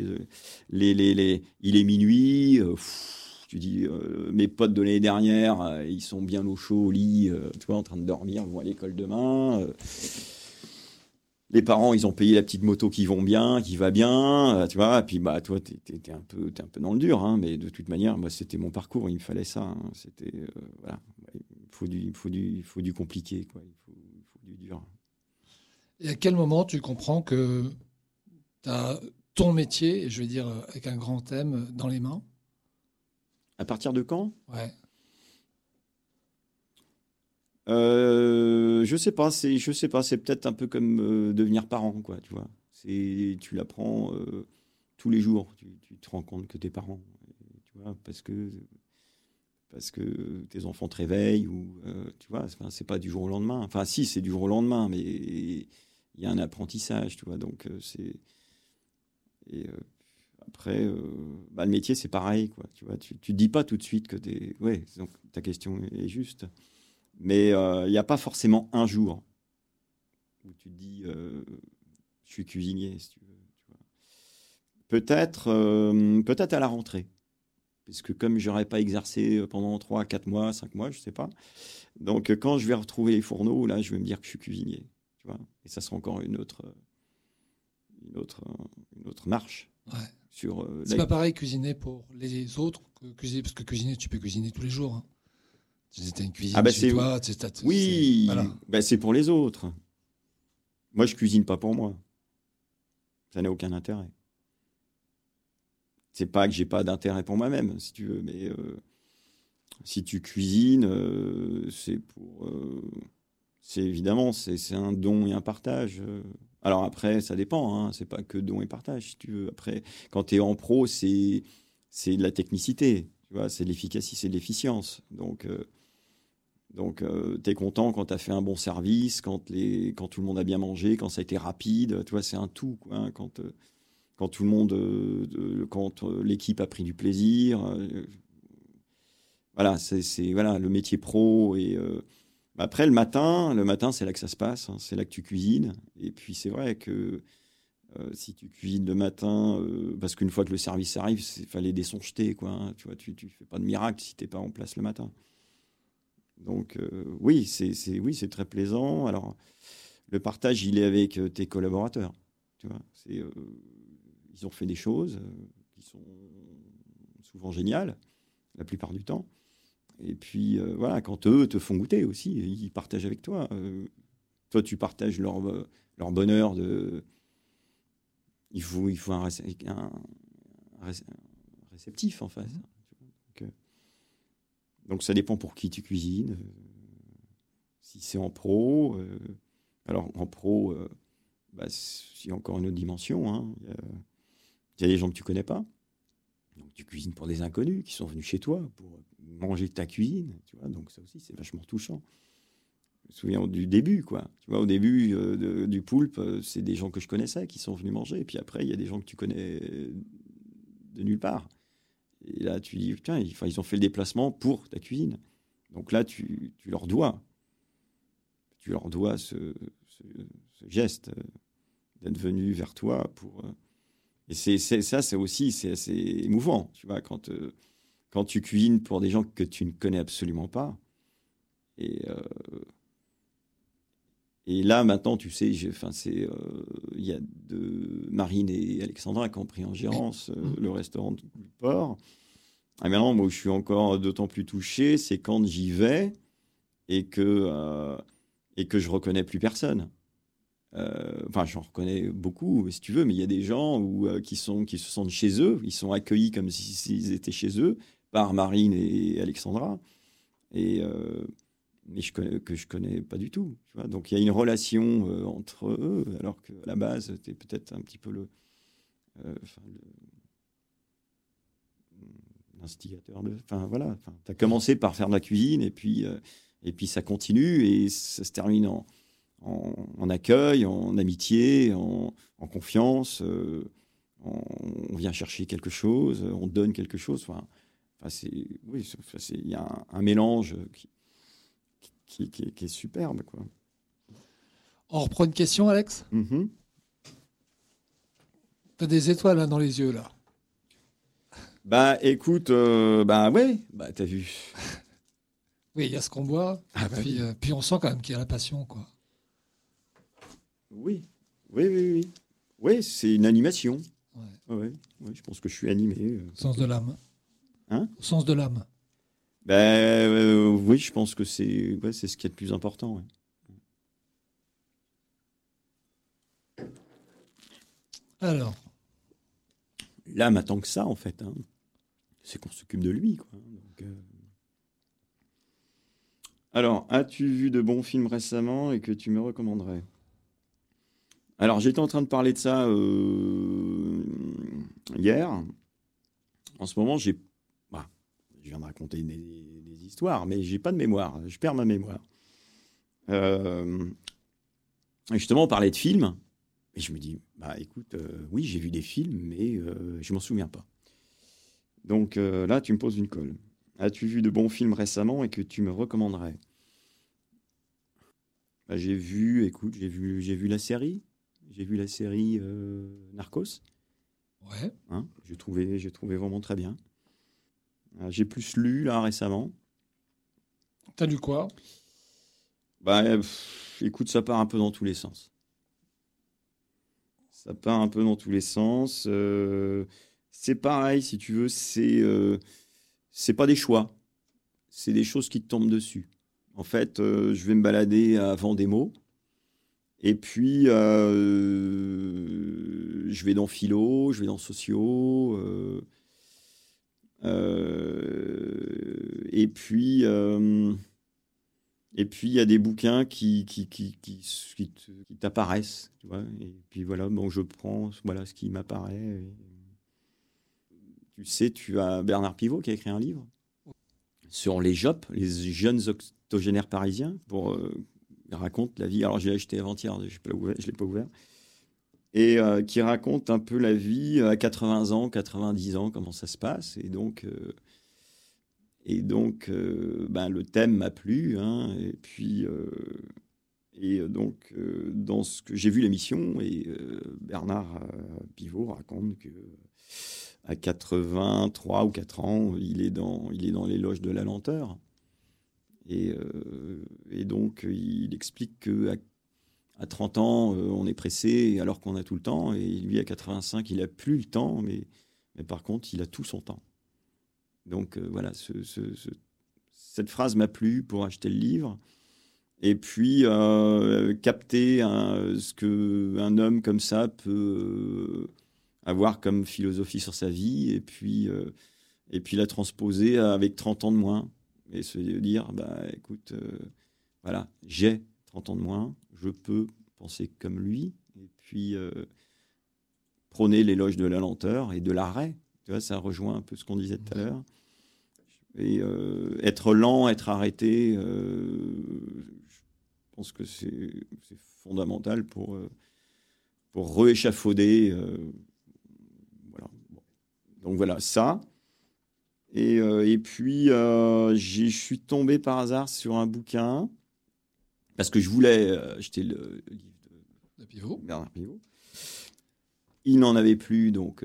Speaker 2: Les, les, les, il est minuit. tu dis, mes potes de l'année dernière, ils sont bien au chaud au lit, tu vois, en train de dormir, vont à l'école demain. Les parents, ils ont payé la petite moto qui vont bien, qui va bien, euh, tu vois. Et puis, bah, toi, t'es es, un, peu- un peu dans le dur, hein, mais de toute manière, moi, c'était mon parcours, il me fallait ça. hein, c'était, euh, voilà. Il faut du, il faut du, il faut du compliqué, quoi. Il faut, il faut du dur.
Speaker 1: Et à quel moment tu comprends que tu as ton métier, je vais dire euh, avec un grand thème, dans les mains?
Speaker 2: À partir de quand?
Speaker 1: Ouais.
Speaker 2: Euh, je sais pas, c'est, je sais pas, c'est peut-être un peu comme euh, devenir parent, quoi, tu vois. C'est, tu l'apprends euh, tous les jours, tu, tu te rends compte que t'es parent, tu vois, parce que parce que tes enfants te réveillent ou tu vois, c'est, pas du jour au lendemain. Enfin, si, c'est du jour au lendemain, mais il y a un apprentissage, tu vois. Donc c'est et après, bah, le métier c'est pareil, quoi. Tu vois, tu, tu dis pas tout de suite que t'es, ouais, donc ta question est juste. Mais euh, il n'y a pas forcément un jour où tu te dis euh, je suis cuisinier, si tu veux. tu vois. Peut-être euh, peut-être à la rentrée. Puisque comme je n'aurais pas exercé pendant 3, 4 mois, 5 mois, je ne sais pas. Donc quand je vais retrouver les fourneaux, là, je vais me dire que je suis cuisinier. Tu vois Et ça sera encore une autre, une autre, une autre marche
Speaker 1: Ouais.
Speaker 2: sur
Speaker 1: C'est
Speaker 2: la-
Speaker 1: pas pareil cuisiner pour les autres que cuisiner, parce que cuisiner, tu peux cuisiner tous les jours. Hein. As une cuisine
Speaker 2: Ah bah
Speaker 1: chez toi.
Speaker 2: Oui,
Speaker 1: voilà.
Speaker 2: bah, c'est pour les autres. Moi, je cuisine pas pour moi. Ça n'a aucun intérêt. C'est pas que j'ai pas d'intérêt pour moi-même, si tu veux, mais euh, si tu cuisines, euh, c'est pour. euh, c'est évidemment, c'est un don et un partage. Alors après, ça dépend. Hein. C'est pas que don et partage, si tu veux. Après, quand tu es en pro, c'est c'est de la technicité. Tu vois, c'est de l'efficacité, c'est de l'efficience. Donc euh, donc, tu es content quand tu as fait un bon service, quand, les, quand tout le monde a bien mangé, quand ça a été rapide. Tu vois, c'est un tout. Quoi, hein. quand, quand tout le monde, quand l'équipe a pris du plaisir. voilà, c'est voilà, le métier pro. Et après, le matin, le matin, c'est là que ça se passe. Hein. c'est là que tu cuisines. Et puis, c'est vrai que euh, si tu cuisines le matin, euh, parce qu'une fois que le service arrive, il fallait des sons jetés, quoi. Hein. tu tu, tu fais pas de miracle si t'es pas en place le matin. Donc euh, oui, c'est oui, c'est très plaisant. Alors le partage, il est avec tes collaborateurs. Tu vois, c'est ils ont fait des choses qui sont souvent géniales la plupart du temps. Et puis, euh, voilà, quand eux te font goûter aussi, ils partagent avec toi. Euh, toi, tu partages leur, euh, leur bonheur de. Il faut, il faut un, réceptif en face. Donc, ça dépend pour qui tu cuisines. si c'est en pro, alors en pro, bah, il y a encore une autre dimension. Hein. Il y, a des gens que tu connais pas. Donc tu cuisines pour des inconnus qui sont venus chez toi pour manger ta cuisine, tu vois. Donc ça aussi, c'est vachement touchant. Je me souviens du début, quoi. Tu vois, au début euh, du poulpe, euh, c'est des gens que je connaissais qui sont venus manger. Et puis après, il y a des gens que tu connais de nulle part. Et là, tu dis, tiens, ils, ont fait le déplacement pour ta cuisine. Donc là, tu, tu leur dois. Tu leur dois ce, geste euh, d'être venu vers toi pour. Et c'est ça, c'est aussi c'est assez émouvant, tu vois, quand quand tu cuisines pour des gens que tu ne connais absolument pas. Et, euh, et là, maintenant, tu sais, euh, il y a de Marine et Alexandra qui ont pris en gérance euh, le restaurant du port. Et maintenant, moi, je suis encore d'autant plus touché, c'est quand j'y vais et que, et que je reconnais plus personne. enfin, j'en reconnais beaucoup, si tu veux, mais il y a des gens où, qui, sont, qui se sentent chez eux, ils sont accueillis comme s'ils étaient chez eux, par Marine et Alexandra, et euh, mais que je connais pas du tout. Tu vois Donc il y a une relation euh, entre eux, alors qu'à la base, c'était peut-être un petit peu le, euh, l'instigateur de. Enfin voilà, tu as commencé par faire de la cuisine, et puis, et puis ça continue, et ça se termine en, en, accueil, en amitié, en, confiance. On, vient chercher quelque chose, on donne quelque chose. Enfin, oui, il y a un, mélange qui, qui, est, superbe. Quoi.
Speaker 1: On reprend une question, Alex?
Speaker 2: Mm-hmm.
Speaker 1: Tu as des étoiles hein, dans les yeux, là.
Speaker 2: Bah, écoute, euh, bah ouais, bah t'as vu.
Speaker 1: oui, il y a ce qu'on boit,
Speaker 2: ah, bah
Speaker 1: puis, euh, puis, on sent quand même qu'il y a la passion, quoi.
Speaker 2: Oui, oui, oui, oui. Oui, c'est une animation. Ouais. Ouais, je pense que je suis animé. Euh,
Speaker 1: Sens de l'âme.
Speaker 2: Hein?
Speaker 1: Au sens de l'âme.
Speaker 2: Ben, euh, oui, je pense que c'est ouais, ce qui est le plus important.
Speaker 1: Alors
Speaker 2: L'âme attend que ça, en fait. Hein. C'est qu'on s'occupe de lui. Quoi. Euh. Alors, as-tu vu de bons films récemment et que tu me recommanderais? Alors, j'étais en train de parler de ça euh, hier. En ce moment, j'ai je viens de raconter des, histoires, mais j'ai pas de mémoire. Je perds ma mémoire. Euh, justement, on parlait de films. Et je me dis, bah écoute, euh, oui, j'ai vu des films, mais euh, je m'en souviens pas. Donc là, tu me poses une colle. As-tu vu de bons films récemment et que tu me recommanderais? Bah, J'ai vu, écoute, j'ai vu, j'ai vu la série. J'ai vu la série Narcos.
Speaker 1: Ouais.
Speaker 2: Hein, j'ai trouvé, j'ai trouvé vraiment très bien. Euh, j'ai plus lu là récemment.
Speaker 1: T'as lu quoi?
Speaker 2: Bah, écoute, ça part un peu dans tous les sens. Ça part un peu dans tous les sens. Euh, c'est pareil, si tu veux, c'est euh, c'est pas des choix, c'est des choses qui te tombent dessus. En fait, je vais me balader avant des mots. Et puis, je vais dans philo, je vais dans sociaux. Euh, et puis, euh, Et puis, il y a des bouquins qui, qui, qui, qui, t'apparaissent. Tu vois et puis voilà, bon, je prends voilà, ce qui m'apparaît. Tu sais, tu as Bernard Pivot qui a écrit un livre sur les JOP, les jeunes octogénaires parisiens, pour euh, raconte la vie. Alors, j'ai acheté avant-hier, je ne l'ai pas ouvert. Et euh, qui raconte un peu la vie à 80 ans, 90 ans, comment ça se passe. Et donc, euh, et donc, euh, ben, le thème m'a plu. Hein, et puis, euh, et donc, euh, dans ce que j'ai vu l'émission, et Bernard Pivot raconte que à 83 ou 4 ans, il est dans, il est dans l'éloge de la lenteur. Et, et, donc, il explique que 30 ans, on est pressé alors qu'on a tout le temps. Et lui, à 85, il a plus le temps, mais, mais par contre, il a tout son temps. Donc euh, voilà, cette phrase m'a plu pour acheter le livre. Et puis euh, capter ce qu'un homme comme ça peut euh, avoir comme philosophie sur sa vie, et puis, et puis la transposer avec 30 ans de moins. Et se dire, bah, écoute, voilà, j'ai 30 ans de moins, je peux penser comme lui, et puis prôner l'éloge de la lenteur et de l'arrêt. Tu vois, ça rejoint un peu ce qu'on disait tout à l'heure. Et euh, être lent, être arrêté, euh, je pense que c'est fondamental pour, euh, pour rééchafauder. voilà. Donc voilà, ça. Et, et puis, je suis tombé par hasard sur un bouquin, parce que je voulais acheter le, livre de,
Speaker 1: Pivot.
Speaker 2: Bernard Pivot. Il n'en avait plus, donc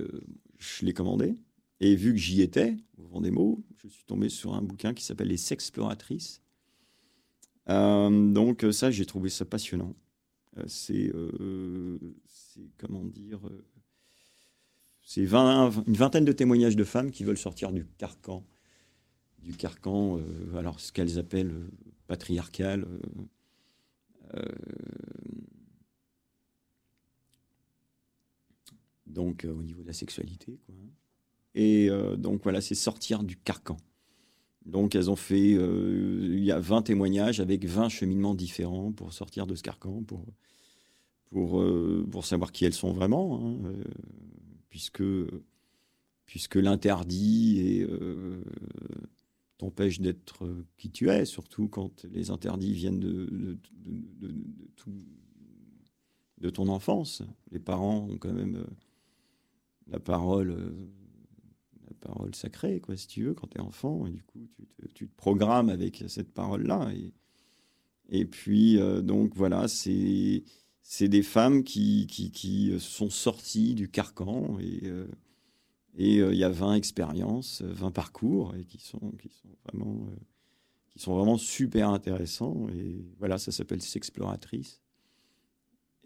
Speaker 2: je l'ai commandé. Et vu que j'y étais, au mots, je suis tombé sur un bouquin qui s'appelle Les Sexploratrices. Euh, donc euh, ça, j'ai trouvé ça passionnant. Euh, c'est, comment dire, c'est une vingtaine de témoignages de femmes qui veulent sortir du carcan, du carcan, alors ce qu'elles appellent patriarcal. Donc au niveau de la sexualité, quoi. Et euh, donc voilà, c'est sortir du carcan. Donc elles ont fait, euh, il y a 20 témoignages avec 20 cheminements différents pour sortir de ce carcan, pour, pour, euh, pour savoir qui elles sont vraiment, hein, puisque, puisque l'interdit t'empêche d'être qui tu es, surtout quand les interdits viennent de, de, de, ton enfance. Les parents ont quand même la parole parole sacrée, quoi, si tu veux, quand tu es enfant. Et du coup, tu te, programmes avec cette parole-là. Et, et puis, euh, donc, voilà, c'est des femmes qui, qui, qui, sont sorties du carcan. Et euh, et euh, il y a 20 expériences, 20 parcours, et qui sont, qui sont, vraiment, qui sont vraiment super intéressants. Et voilà, ça s'appelle S'exploratrice.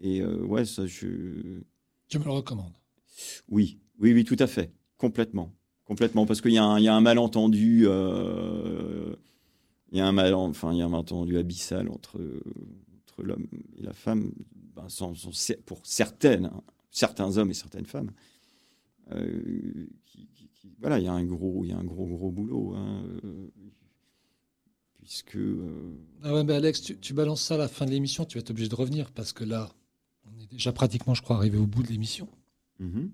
Speaker 2: Et ouais, ça, je.
Speaker 1: Tu me le recommandes?
Speaker 2: Oui, oui, oui, tout à fait. Complètement. Complètement, parce qu'il y, y, a un malentendu. Euh, il y a un mal, enfin, il y a un malentendu abyssal entre, entre l'homme et la femme, ben, sans, pour certaines, hein, certains hommes et certaines femmes. Euh, qui, voilà, il y a un gros, il y a un gros, gros boulot. Hein, euh, puisque.
Speaker 1: Ah ouais, mais Alex, tu, tu, balances ça à la fin de l'émission, tu vas être obligé de revenir parce que là, on est déjà pratiquement, je crois, arrivé au bout de l'émission. Mm-hmm.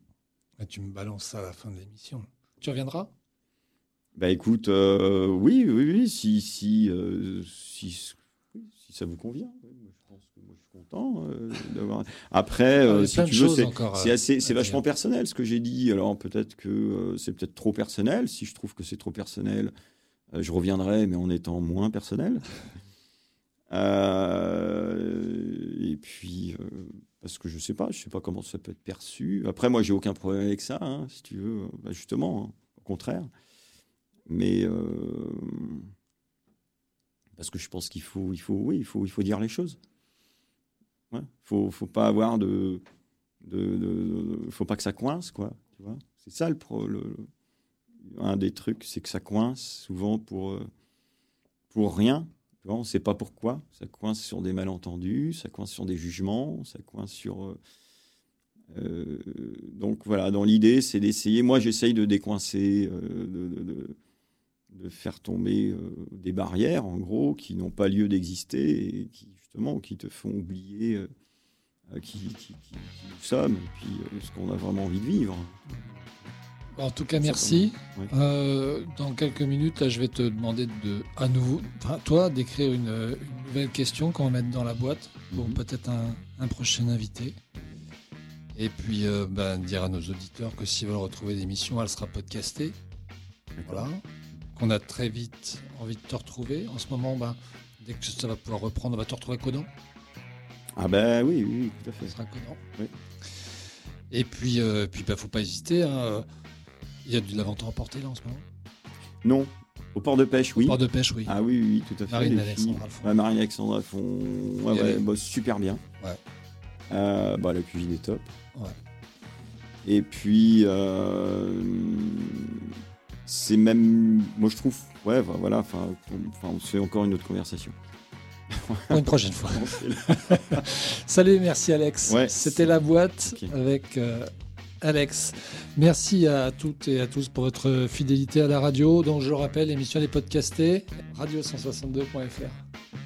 Speaker 1: Et tu me balances ça à la fin de l'émission. Tu reviendras?
Speaker 2: Bah écoute, euh, oui, oui, oui, si, si, euh, si, si, ça vous convient. Pense que moi je suis content euh, d'avoir. Après, si tu veux, c'est c'est vachement personnel ce que j'ai dit. Alors peut-être que c'est peut-être trop personnel. Si je trouve que c'est trop personnel, je reviendrai, mais en étant moins personnel. et puis, parce que je sais pas, je sais pas comment ça peut être perçu. Après, moi, j'ai aucun problème avec ça, hein, si tu veux, bah, justement, hein, au contraire. Mais euh, parce que je pense qu'il faut, il faut, oui, il faut, il faut dire les choses. Il ouais, faut, faut pas avoir de, faut pas que ça coince, quoi. Tu vois, c'est ça le, pro, un des trucs, c'est que ça coince souvent pour euh, pour rien on ne sait pas pourquoi. Ça coince sur des malentendus, ça coince sur des jugements, ça coince sur. Euh, euh, donc voilà, dans l'idée, c'est d'essayer. Moi, j'essaye de décoincer, de faire tomber des barrières, en gros, qui n'ont pas lieu d'exister et qui, justement, qui te font oublier euh, euh, qui, qui- qui- qui nous sommes et puis euh, ce qu'on a vraiment envie de vivre.
Speaker 1: En tout cas, merci. Euh, dans quelques minutes, là, je vais te demander de, à nouveau, toi, d'écrire une, une nouvelle question qu'on va mettre dans la boîte pour
Speaker 2: Mhm.
Speaker 1: peut-être un, un prochain invité. Et puis, ben, dire à nos auditeurs que s'ils veulent retrouver l'émission, elle sera podcastée. Voilà. Qu'on a très vite envie de te retrouver. En ce moment, ben, dès que ça va pouvoir reprendre, on va te retrouver à Codan.
Speaker 2: Ah ben oui, oui, oui, tout à
Speaker 1: Ça
Speaker 2: fait.
Speaker 1: sera à Codan.
Speaker 2: Oui.
Speaker 1: Et puis, euh, puis ben, faut pas hésiter. hein. Il y a de la vente à emporter là en ce moment.
Speaker 2: Non, au port de pêche, oui.
Speaker 1: Port de pêche, oui.
Speaker 2: Ah oui, oui, tout à fait.
Speaker 1: Marine Alexandra.
Speaker 2: Ouais, Marine Alexandra font. Ouais, ouais,
Speaker 1: elle-
Speaker 2: super bien.
Speaker 1: Ouais.
Speaker 2: Euh, bah, la cuisine est top.
Speaker 1: Ouais.
Speaker 2: Et puis, euh, c'est même. Moi, je trouve. Ouais, voilà. Enfin, on, se fait encore une autre conversation.
Speaker 1: Pour une prochaine fois. Salut, merci Alex.
Speaker 2: Ouais.
Speaker 1: C'était la boîte avec euh, Alex. Merci à toutes et à tous pour votre fidélité à la radio. Donc je le rappelle, l'émission est podcastée, radio162.fr.